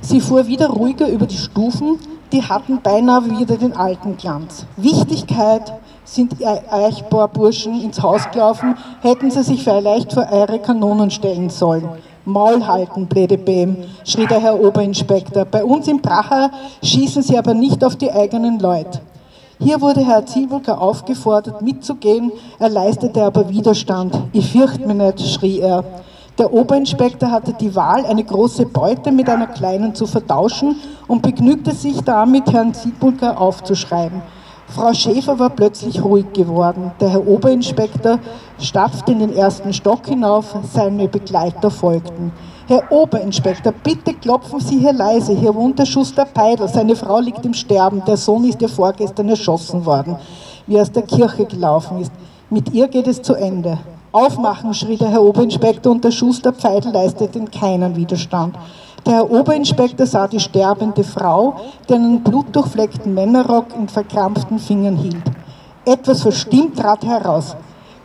sie fuhr wieder ruhiger über die Stufen, die hatten beinahe wieder den alten Glanz. Wichtigkeit sind Eichbohrburschen ins Haus gelaufen, hätten sie sich vielleicht vor eure Kanonen stellen sollen. Maul halten, blöde Bäm, schrie der Herr Oberinspektor. Bei uns im Pracher schießen sie aber nicht auf die eigenen Leute. Hier wurde Herr Zielburger aufgefordert, mitzugehen, er leistete aber Widerstand. Ich fürchte mich nicht, schrie er. Der Oberinspektor hatte die Wahl, eine große Beute mit einer kleinen zu vertauschen und begnügte sich damit, Herrn Zielburger aufzuschreiben. Frau Schäfer war plötzlich ruhig geworden. Der Herr Oberinspektor stapfte in den ersten Stock hinauf, seine Begleiter folgten. Herr Oberinspektor, bitte klopfen Sie hier leise. Hier wohnt der Schuster Peidl. Seine Frau liegt im Sterben. Der Sohn ist ja vorgestern erschossen worden, wie er aus der Kirche gelaufen ist. Mit ihr geht es zu Ende. Aufmachen, schrie der Herr Oberinspektor und der Schuster Peidl leistete keinen Widerstand. Der Herr Oberinspektor sah die sterbende Frau, die einen blutdurchfleckten Männerrock in verkrampften Fingern hielt. Etwas verstimmt trat heraus.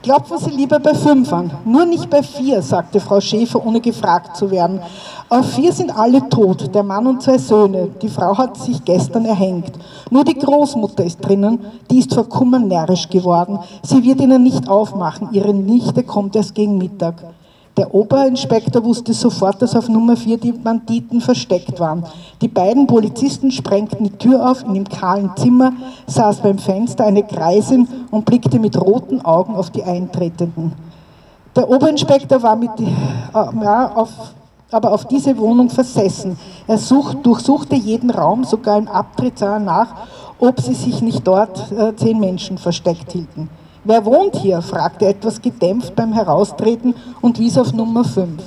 Klopfen Sie lieber bei fünf an, nur nicht bei vier, sagte Frau Schäfer, ohne gefragt zu werden. Auf vier sind alle tot, der Mann und zwei Söhne. Die Frau hat sich gestern erhängt. Nur die Großmutter ist drinnen, die ist vor Kummer närrisch geworden. Sie wird ihnen nicht aufmachen, ihre Nichte kommt erst gegen Mittag. Der Oberinspektor wusste sofort, dass auf Nummer 4 die Banditen versteckt waren. Die beiden Polizisten sprengten die Tür auf. In dem kahlen Zimmer saß beim Fenster eine Greisin und blickte mit roten Augen auf die Eintretenden. Der Oberinspektor war mit, äh, ja, auf, aber auf diese Wohnung versessen. Er such, durchsuchte jeden Raum, sogar im Abtritt sah er nach, ob sie sich nicht dort äh, zehn Menschen versteckt hielten. Wer wohnt hier? fragte er etwas gedämpft beim Heraustreten und wies auf Nummer 5.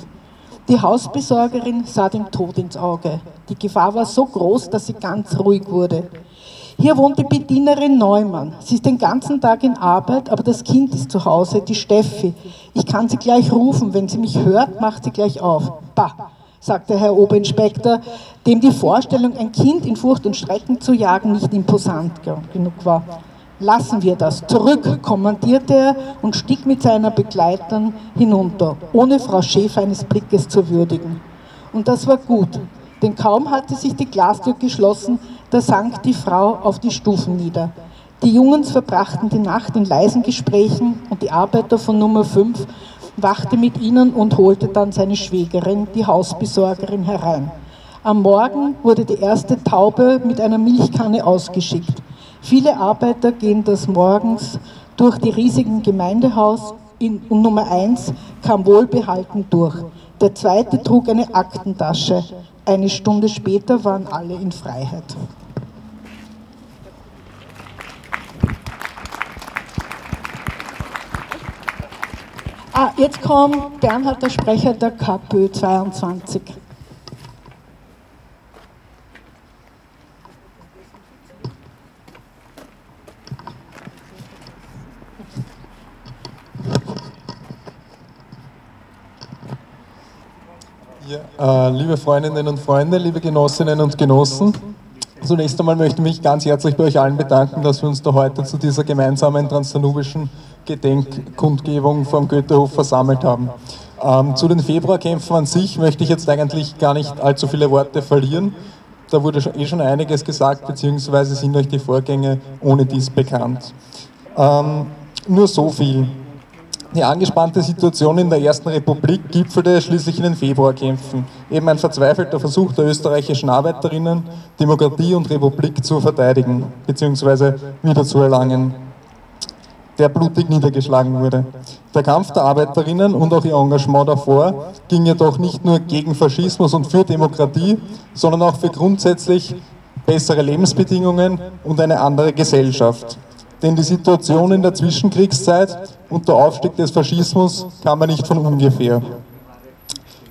Die Hausbesorgerin sah dem Tod ins Auge. Die Gefahr war so groß, dass sie ganz ruhig wurde. Hier wohnt die Bedienerin Neumann. Sie ist den ganzen Tag in Arbeit, aber das Kind ist zu Hause, die Steffi. Ich kann sie gleich rufen. Wenn sie mich hört, macht sie gleich auf. Bah, sagte Herr Oberinspektor, dem die Vorstellung, ein Kind in Furcht und Schrecken zu jagen, nicht imposant genug war. Lassen wir das. Zurück, kommandierte er und stieg mit seiner Begleitern hinunter, ohne Frau Schäfer eines Blickes zu würdigen. Und das war gut, denn kaum hatte sich die Glastür geschlossen, da sank die Frau auf die Stufen nieder. Die Jungens verbrachten die Nacht in leisen Gesprächen und die Arbeiter von Nummer 5 wachte mit ihnen und holte dann seine Schwägerin, die Hausbesorgerin, herein. Am Morgen wurde die erste Taube mit einer Milchkanne ausgeschickt. Viele Arbeiter gehen des Morgens durch die riesigen Gemeindehaus in, Nummer eins kam wohlbehalten durch. Der zweite trug eine Aktentasche. Eine Stunde später waren alle in Freiheit. Ah, jetzt kommt Bernhard, der Sprecher der KPÖ 22. Ja, äh, liebe Freundinnen und Freunde, liebe Genossinnen und Genossen, zunächst einmal möchte ich mich ganz herzlich bei euch allen bedanken, dass wir uns da heute zu dieser gemeinsamen transdanubischen Gedenkkundgebung vom Goethehof versammelt haben. Ähm, zu den Februarkämpfen an sich möchte ich jetzt eigentlich gar nicht allzu viele Worte verlieren. Da wurde eh schon einiges gesagt, beziehungsweise sind euch die Vorgänge ohne dies bekannt. Ähm, nur so viel. Die angespannte Situation in der Ersten Republik gipfelte schließlich in den Februarkämpfen. Eben ein verzweifelter Versuch der österreichischen Arbeiterinnen, Demokratie und Republik zu verteidigen bzw. wiederzuerlangen. der blutig niedergeschlagen wurde. Der Kampf der Arbeiterinnen und auch ihr Engagement davor ging jedoch nicht nur gegen Faschismus und für Demokratie, sondern auch für grundsätzlich bessere Lebensbedingungen und eine andere Gesellschaft. Denn die Situation in der Zwischenkriegszeit und der Aufstieg des Faschismus kam man nicht von ungefähr.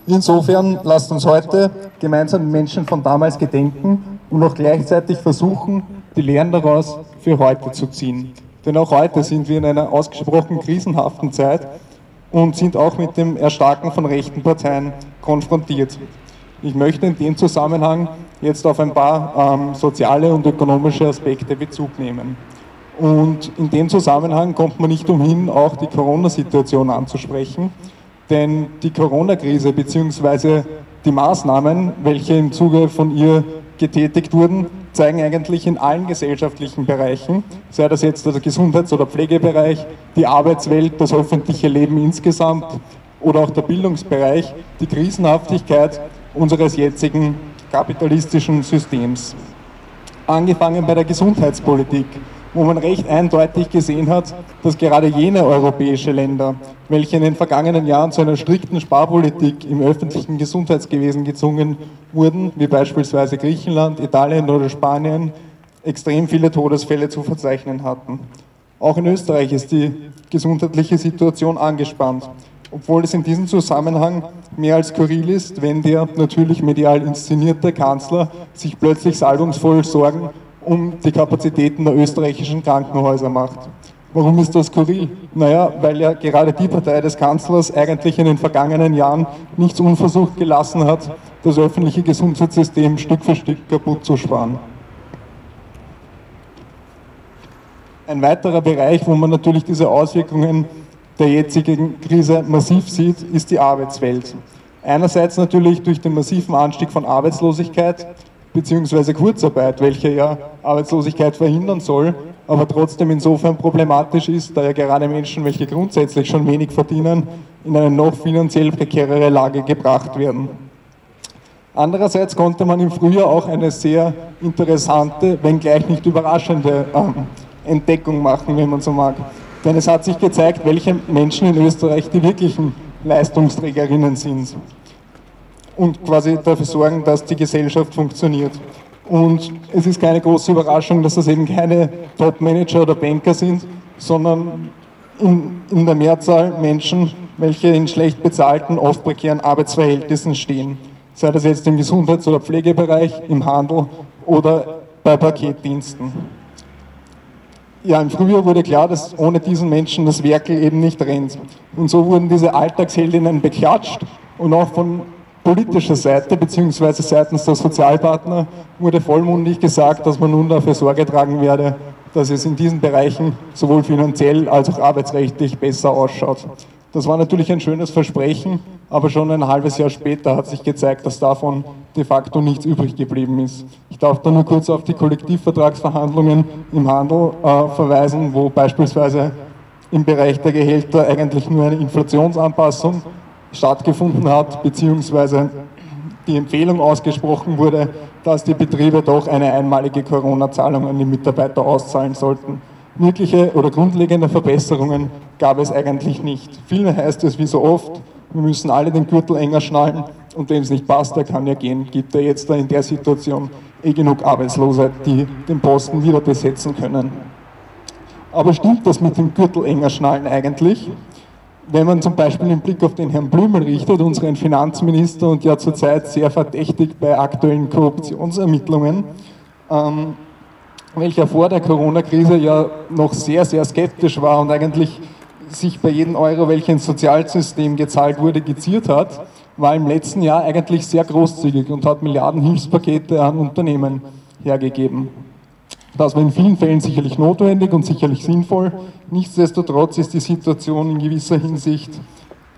Insofern lasst uns heute gemeinsam Menschen von damals gedenken und auch gleichzeitig versuchen, die Lehren daraus für heute zu ziehen. Denn auch heute sind wir in einer ausgesprochen krisenhaften Zeit und sind auch mit dem Erstarken von rechten Parteien konfrontiert. Ich möchte in dem Zusammenhang jetzt auf ein paar ähm, soziale und ökonomische Aspekte Bezug nehmen. Und in dem Zusammenhang kommt man nicht umhin, auch die Corona-Situation anzusprechen, denn die Corona-Krise bzw. die Maßnahmen, welche im Zuge von ihr getätigt wurden, zeigen eigentlich in allen gesellschaftlichen Bereichen, sei das jetzt der Gesundheits- oder Pflegebereich, die Arbeitswelt, das öffentliche Leben insgesamt oder auch der Bildungsbereich, die Krisenhaftigkeit unseres jetzigen kapitalistischen Systems. Angefangen bei der Gesundheitspolitik wo man recht eindeutig gesehen hat, dass gerade jene europäische Länder, welche in den vergangenen Jahren zu einer strikten Sparpolitik im öffentlichen Gesundheitswesen gezwungen wurden, wie beispielsweise Griechenland, Italien oder Spanien, extrem viele Todesfälle zu verzeichnen hatten. Auch in Österreich ist die gesundheitliche Situation angespannt, obwohl es in diesem Zusammenhang mehr als skurril ist, wenn der natürlich medial inszenierte Kanzler sich plötzlich salbungsvoll Sorgen um die Kapazitäten der österreichischen Krankenhäuser macht. Warum ist das skurril? Naja, weil ja gerade die Partei des Kanzlers eigentlich in den vergangenen Jahren nichts unversucht gelassen hat, das öffentliche Gesundheitssystem Stück für Stück kaputt zu sparen. Ein weiterer Bereich, wo man natürlich diese Auswirkungen der jetzigen Krise massiv sieht, ist die Arbeitswelt. Einerseits natürlich durch den massiven Anstieg von Arbeitslosigkeit, beziehungsweise Kurzarbeit, welche ja Arbeitslosigkeit verhindern soll, aber trotzdem insofern problematisch ist, da ja gerade Menschen, welche grundsätzlich schon wenig verdienen, in eine noch finanziell prekärere Lage gebracht werden. Andererseits konnte man im Frühjahr auch eine sehr interessante, wenngleich nicht überraschende äh, Entdeckung machen, wenn man so mag. Denn es hat sich gezeigt, welche Menschen in Österreich die wirklichen Leistungsträgerinnen sind und quasi dafür sorgen, dass die Gesellschaft funktioniert. Und es ist keine große Überraschung, dass das eben keine Top-Manager oder Banker sind, sondern in, in der Mehrzahl Menschen, welche in schlecht bezahlten, oft prekären Arbeitsverhältnissen stehen. Sei das jetzt im Gesundheits- oder Pflegebereich, im Handel oder bei Paketdiensten. Ja, im Frühjahr wurde klar, dass ohne diesen Menschen das Werkel eben nicht rennt. Und so wurden diese Alltagsheldinnen beklatscht und auch von politischer Seite bzw. seitens der Sozialpartner wurde vollmundig gesagt, dass man nun dafür Sorge tragen werde, dass es in diesen Bereichen sowohl finanziell als auch arbeitsrechtlich besser ausschaut. Das war natürlich ein schönes Versprechen, aber schon ein halbes Jahr später hat sich gezeigt, dass davon de facto nichts übrig geblieben ist. Ich darf da nur kurz auf die Kollektivvertragsverhandlungen im Handel äh, verweisen, wo beispielsweise im Bereich der Gehälter eigentlich nur eine Inflationsanpassung stattgefunden hat, beziehungsweise die Empfehlung ausgesprochen wurde, dass die Betriebe doch eine einmalige Corona-Zahlung an die Mitarbeiter auszahlen sollten. Wirkliche oder grundlegende Verbesserungen gab es eigentlich nicht. Vielmehr heißt es wie so oft, wir müssen alle den Gürtel enger schnallen und wem es nicht passt, der kann ja gehen. Gibt er jetzt in der Situation eh genug Arbeitslose, die den Posten wieder besetzen können. Aber stimmt das mit dem Gürtel enger schnallen eigentlich? Wenn man zum Beispiel den Blick auf den Herrn Blümel richtet, unseren Finanzminister und ja zurzeit sehr verdächtig bei aktuellen Korruptionsermittlungen, ähm, welcher vor der Corona-Krise ja noch sehr, sehr skeptisch war und eigentlich sich bei jedem Euro, welcher ins Sozialsystem gezahlt wurde, geziert hat, war im letzten Jahr eigentlich sehr großzügig und hat Milliarden Hilfspakete an Unternehmen hergegeben. Das war in vielen Fällen sicherlich notwendig und sicherlich sinnvoll. Nichtsdestotrotz ist die Situation in gewisser Hinsicht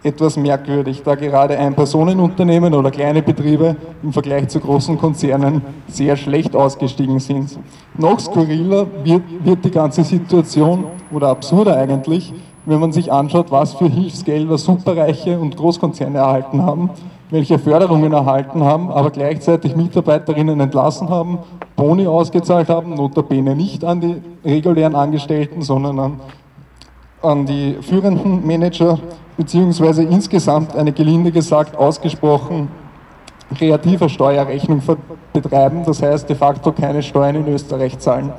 etwas merkwürdig, da gerade Ein-Personen-Unternehmen oder kleine Betriebe im Vergleich zu großen Konzernen sehr schlecht ausgestiegen sind. Noch skurriler wird, wird die ganze Situation, oder absurder eigentlich, wenn man sich anschaut, was für Hilfsgelder Superreiche und Großkonzerne erhalten haben, welche Förderungen erhalten haben, aber gleichzeitig Mitarbeiterinnen entlassen haben, Boni ausgezahlt haben, notabene nicht an die regulären Angestellten, sondern an an die führenden Manager, beziehungsweise insgesamt eine gelinde gesagt ausgesprochen kreative Steuerrechnung betreiben, das heißt de facto keine Steuern in Österreich zahlen.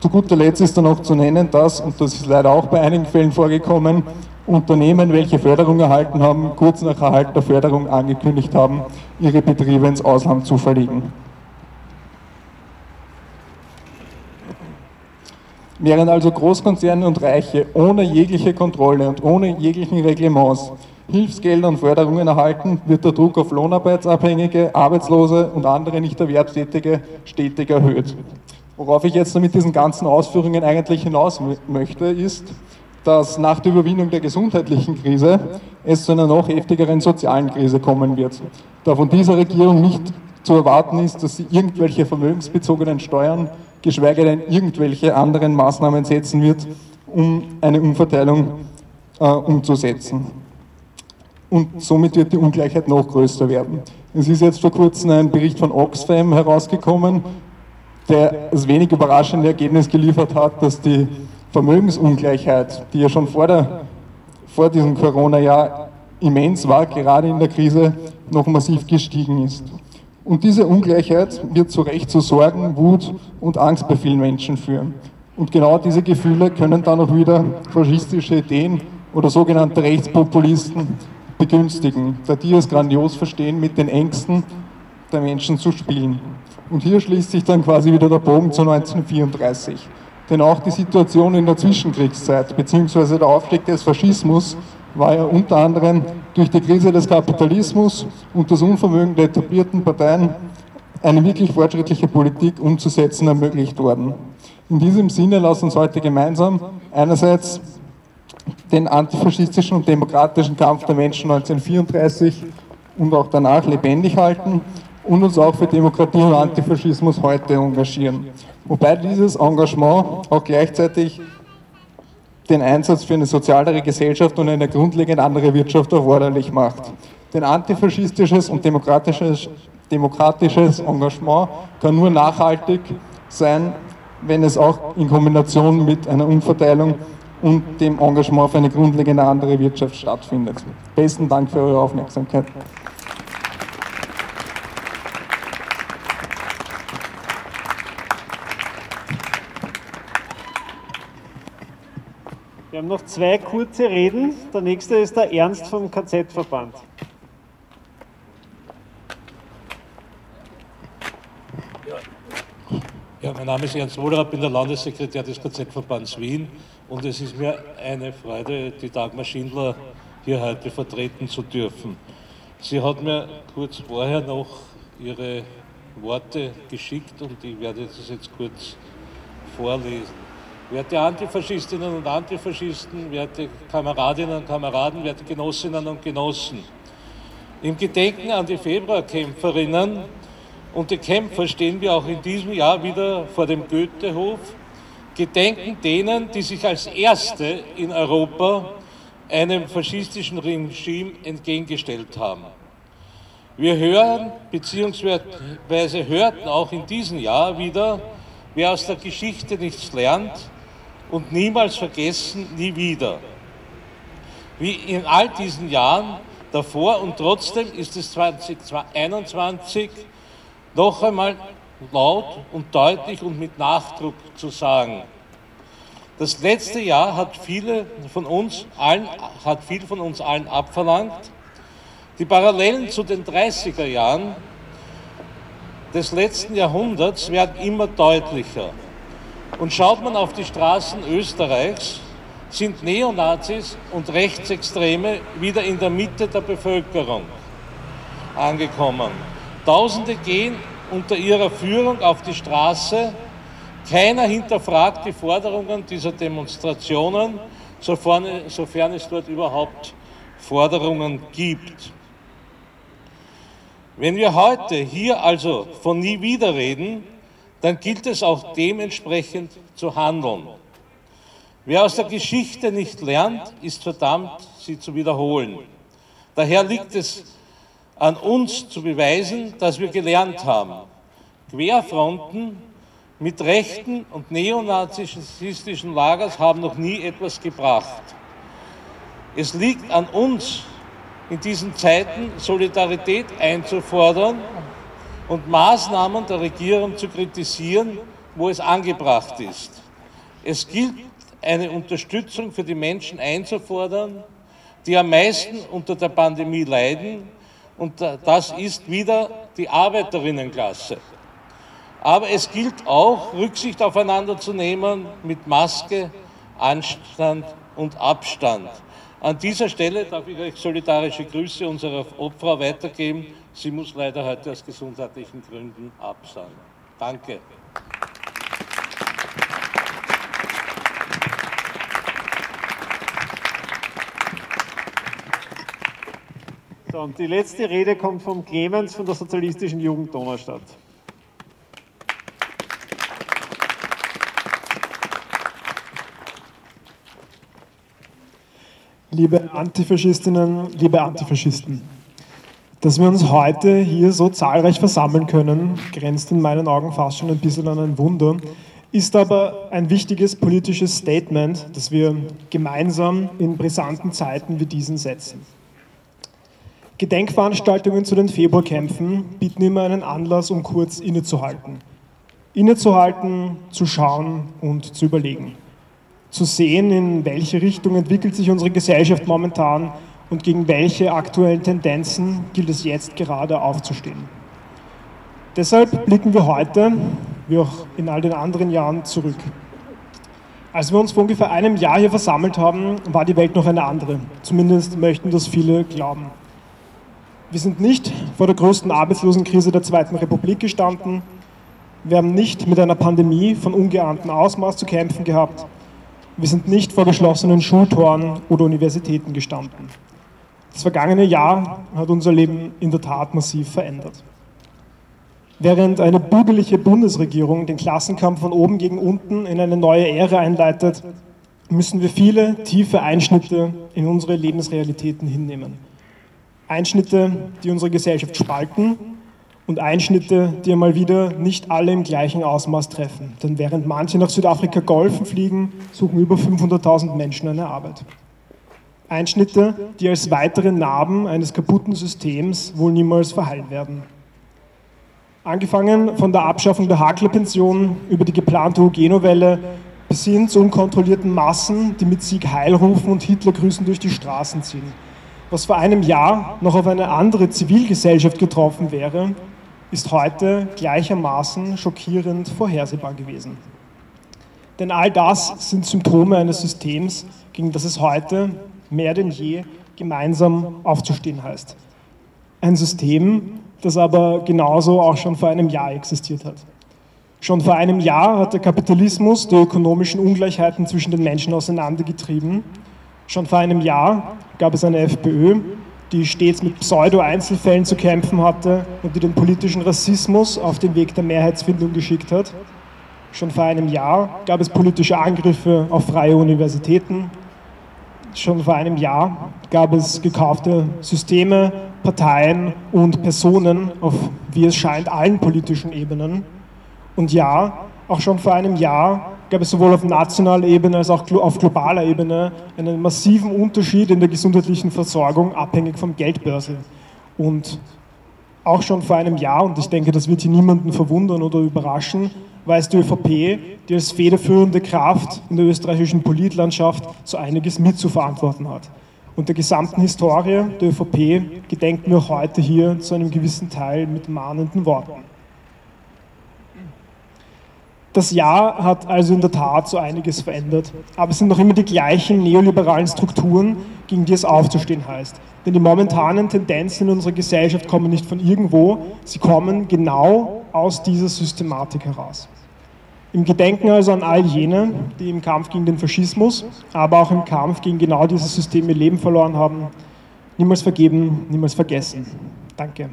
Zu guter Letzt ist dann noch zu nennen, dass, und das ist leider auch bei einigen Fällen vorgekommen, Unternehmen, welche Förderung erhalten haben, kurz nach Erhalt der Förderung angekündigt haben, ihre Betriebe ins Ausland zu verlegen. Während also Großkonzerne und Reiche ohne jegliche Kontrolle und ohne jeglichen Reglements Hilfsgelder und Förderungen erhalten, wird der Druck auf Lohnarbeitsabhängige, Arbeitslose und andere nicht Erwerbstätige stetig erhöht. Worauf ich jetzt mit diesen ganzen Ausführungen eigentlich hinaus möchte, ist, dass nach der Überwindung der gesundheitlichen Krise es zu einer noch heftigeren sozialen Krise kommen wird. Da von dieser Regierung nicht zu erwarten ist, dass sie irgendwelche vermögensbezogenen Steuern, geschweige denn irgendwelche anderen Maßnahmen setzen wird, um eine Umverteilung äh, umzusetzen. Und somit wird die Ungleichheit noch größer werden. Es ist jetzt vor kurzem ein Bericht von Oxfam herausgekommen, der das wenig überraschende Ergebnis geliefert hat, dass die Vermögensungleichheit, die ja schon vor, der, vor diesem Corona-Jahr immens war, gerade in der Krise noch massiv gestiegen ist. Und diese Ungleichheit wird zu Recht zu Sorgen, Wut und Angst bei vielen Menschen führen. Und genau diese Gefühle können dann auch wieder faschistische Ideen oder sogenannte Rechtspopulisten begünstigen, da die es grandios verstehen, mit den Ängsten der Menschen zu spielen. Und hier schließt sich dann quasi wieder der Bogen zu 1934. Denn auch die Situation in der Zwischenkriegszeit bzw. der Aufstieg des Faschismus war ja unter anderem durch die Krise des Kapitalismus und das Unvermögen der etablierten Parteien eine wirklich fortschrittliche Politik umzusetzen ermöglicht worden. In diesem Sinne lassen uns heute gemeinsam einerseits den antifaschistischen und demokratischen Kampf der Menschen 1934 und auch danach lebendig halten und uns auch für Demokratie und Antifaschismus heute engagieren. Wobei dieses Engagement auch gleichzeitig den Einsatz für eine sozialere Gesellschaft und eine grundlegend andere Wirtschaft erforderlich macht. Denn antifaschistisches und demokratisches, demokratisches Engagement kann nur nachhaltig sein, wenn es auch in Kombination mit einer Umverteilung und dem Engagement für eine grundlegend andere Wirtschaft stattfindet. Besten Dank für eure Aufmerksamkeit. Haben noch zwei kurze Reden. Der nächste ist der Ernst vom KZ-Verband. Ja, mein Name ist Ernst Wohlerer, bin der Landessekretär des KZ-Verbands Wien und es ist mir eine Freude, die Dagmar Schindler hier heute vertreten zu dürfen. Sie hat mir kurz vorher noch ihre Worte geschickt und ich werde das jetzt kurz vorlesen. Werte Antifaschistinnen und Antifaschisten, werte Kameradinnen und Kameraden, werte Genossinnen und Genossen, im Gedenken an die Februarkämpferinnen und die Kämpfer stehen wir auch in diesem Jahr wieder vor dem Goethehof, gedenken denen, die sich als Erste in Europa einem faschistischen Regime entgegengestellt haben. Wir hören bzw. hörten auch in diesem Jahr wieder, wer aus der Geschichte nichts lernt, und niemals vergessen, nie wieder. Wie in all diesen Jahren davor und trotzdem ist es 2021 noch einmal laut und deutlich und mit Nachdruck zu sagen. Das letzte Jahr hat viele von uns allen, hat viel von uns allen abverlangt. Die Parallelen zu den 30er Jahren des letzten Jahrhunderts werden immer deutlicher. Und schaut man auf die Straßen Österreichs, sind Neonazis und Rechtsextreme wieder in der Mitte der Bevölkerung angekommen. Tausende gehen unter ihrer Führung auf die Straße. Keiner hinterfragt die Forderungen dieser Demonstrationen, sofern, sofern es dort überhaupt Forderungen gibt. Wenn wir heute hier also von nie wieder reden, dann gilt es auch dementsprechend zu handeln. Wer aus der Geschichte nicht lernt, ist verdammt, sie zu wiederholen. Daher liegt es an uns zu beweisen, dass wir gelernt haben. Querfronten mit rechten und neonazistischen Lagers haben noch nie etwas gebracht. Es liegt an uns, in diesen Zeiten Solidarität einzufordern und Maßnahmen der Regierung zu kritisieren, wo es angebracht ist. Es gilt, eine Unterstützung für die Menschen einzufordern, die am meisten unter der Pandemie leiden, und das ist wieder die Arbeiterinnenklasse. Aber es gilt auch, Rücksicht aufeinander zu nehmen mit Maske, Anstand und Abstand. An dieser Stelle darf ich euch solidarische Grüße unserer Opfer weitergeben. Sie muss leider heute aus gesundheitlichen Gründen absagen. Danke. So, und die letzte Rede kommt vom Clemens von der Sozialistischen Jugend Donaustadt. liebe Antifaschistinnen, liebe Antifaschisten. Dass wir uns heute hier so zahlreich versammeln können, grenzt in meinen Augen fast schon ein bisschen an ein Wunder, ist aber ein wichtiges politisches Statement, das wir gemeinsam in brisanten Zeiten wie diesen setzen. Gedenkveranstaltungen zu den Februarkämpfen bieten immer einen Anlass, um kurz innezuhalten. Innezuhalten, zu schauen und zu überlegen zu sehen, in welche Richtung entwickelt sich unsere Gesellschaft momentan und gegen welche aktuellen Tendenzen gilt es jetzt gerade aufzustehen. Deshalb blicken wir heute, wie auch in all den anderen Jahren, zurück. Als wir uns vor ungefähr einem Jahr hier versammelt haben, war die Welt noch eine andere. Zumindest möchten das viele glauben. Wir sind nicht vor der größten Arbeitslosenkrise der Zweiten Republik gestanden. Wir haben nicht mit einer Pandemie von ungeahntem Ausmaß zu kämpfen gehabt. Wir sind nicht vor geschlossenen Schultoren oder Universitäten gestanden. Das vergangene Jahr hat unser Leben in der Tat massiv verändert. Während eine bürgerliche Bundesregierung den Klassenkampf von oben gegen unten in eine neue Ära einleitet, müssen wir viele tiefe Einschnitte in unsere Lebensrealitäten hinnehmen. Einschnitte, die unsere Gesellschaft spalten und Einschnitte, die einmal wieder nicht alle im gleichen Ausmaß treffen. Denn während manche nach Südafrika golfen fliegen, suchen über 500.000 Menschen eine Arbeit. Einschnitte, die als weitere Narben eines kaputten Systems wohl niemals verheilen werden. Angefangen von der Abschaffung der Haklerpension über die geplante Hugenowelle bis hin zu unkontrollierten Massen, die mit Sieg Heil rufen und Hitlergrüßen durch die Straßen ziehen. Was vor einem Jahr noch auf eine andere Zivilgesellschaft getroffen wäre, ist heute gleichermaßen schockierend vorhersehbar gewesen. Denn all das sind Symptome eines Systems, gegen das es heute mehr denn je gemeinsam aufzustehen heißt. Ein System, das aber genauso auch schon vor einem Jahr existiert hat. Schon vor einem Jahr hat der Kapitalismus die ökonomischen Ungleichheiten zwischen den Menschen auseinandergetrieben. Schon vor einem Jahr gab es eine FPÖ, die stets mit Pseudo-Einzelfällen zu kämpfen hatte und die den politischen Rassismus auf den Weg der Mehrheitsfindung geschickt hat. Schon vor einem Jahr gab es politische Angriffe auf freie Universitäten. Schon vor einem Jahr gab es gekaufte Systeme, Parteien und Personen auf, wie es scheint, allen politischen Ebenen. Und ja, auch schon vor einem Jahr gab es sowohl auf nationaler Ebene als auch auf globaler Ebene einen massiven Unterschied in der gesundheitlichen Versorgung, abhängig vom Geldbörse. Und auch schon vor einem Jahr, und ich denke, das wird hier niemanden verwundern oder überraschen, war es die ÖVP, die als federführende Kraft in der österreichischen Politlandschaft so einiges mitzuverantworten hat. Und der gesamten Historie der ÖVP gedenken wir heute hier zu einem gewissen Teil mit mahnenden Worten. Das Jahr hat also in der Tat so einiges verändert. Aber es sind noch immer die gleichen neoliberalen Strukturen, gegen die es aufzustehen heißt. Denn die momentanen Tendenzen in unserer Gesellschaft kommen nicht von irgendwo, sie kommen genau aus dieser Systematik heraus. Im Gedenken also an all jene, die im Kampf gegen den Faschismus, aber auch im Kampf gegen genau dieses System ihr Leben verloren haben, niemals vergeben, niemals vergessen. Danke.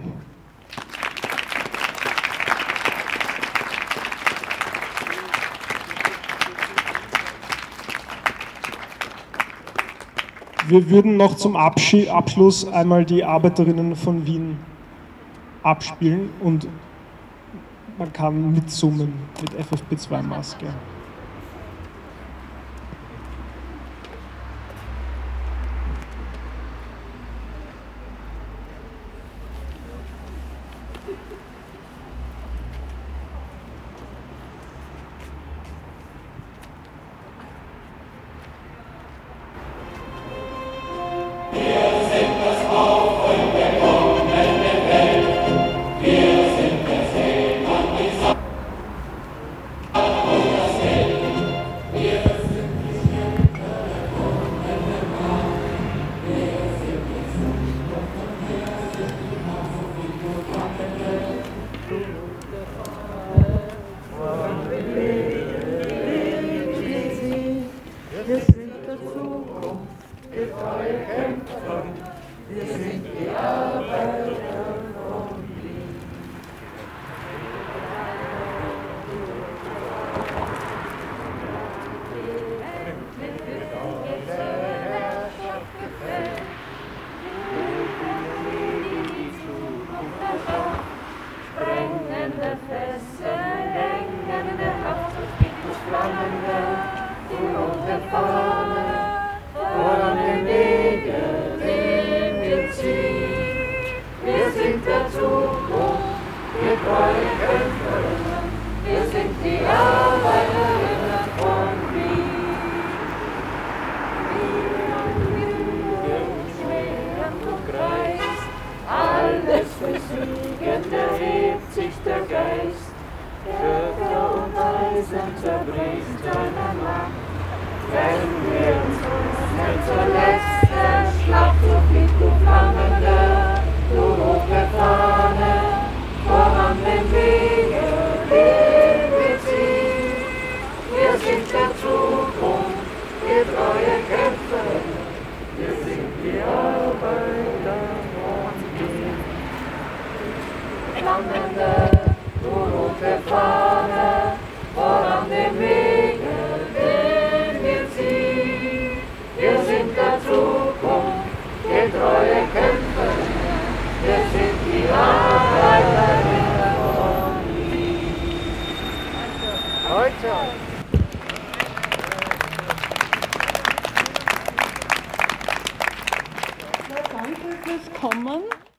Wir würden noch zum Abschluss einmal die Arbeiterinnen von Wien abspielen und man kann mitsummen mit FFP2-Maske.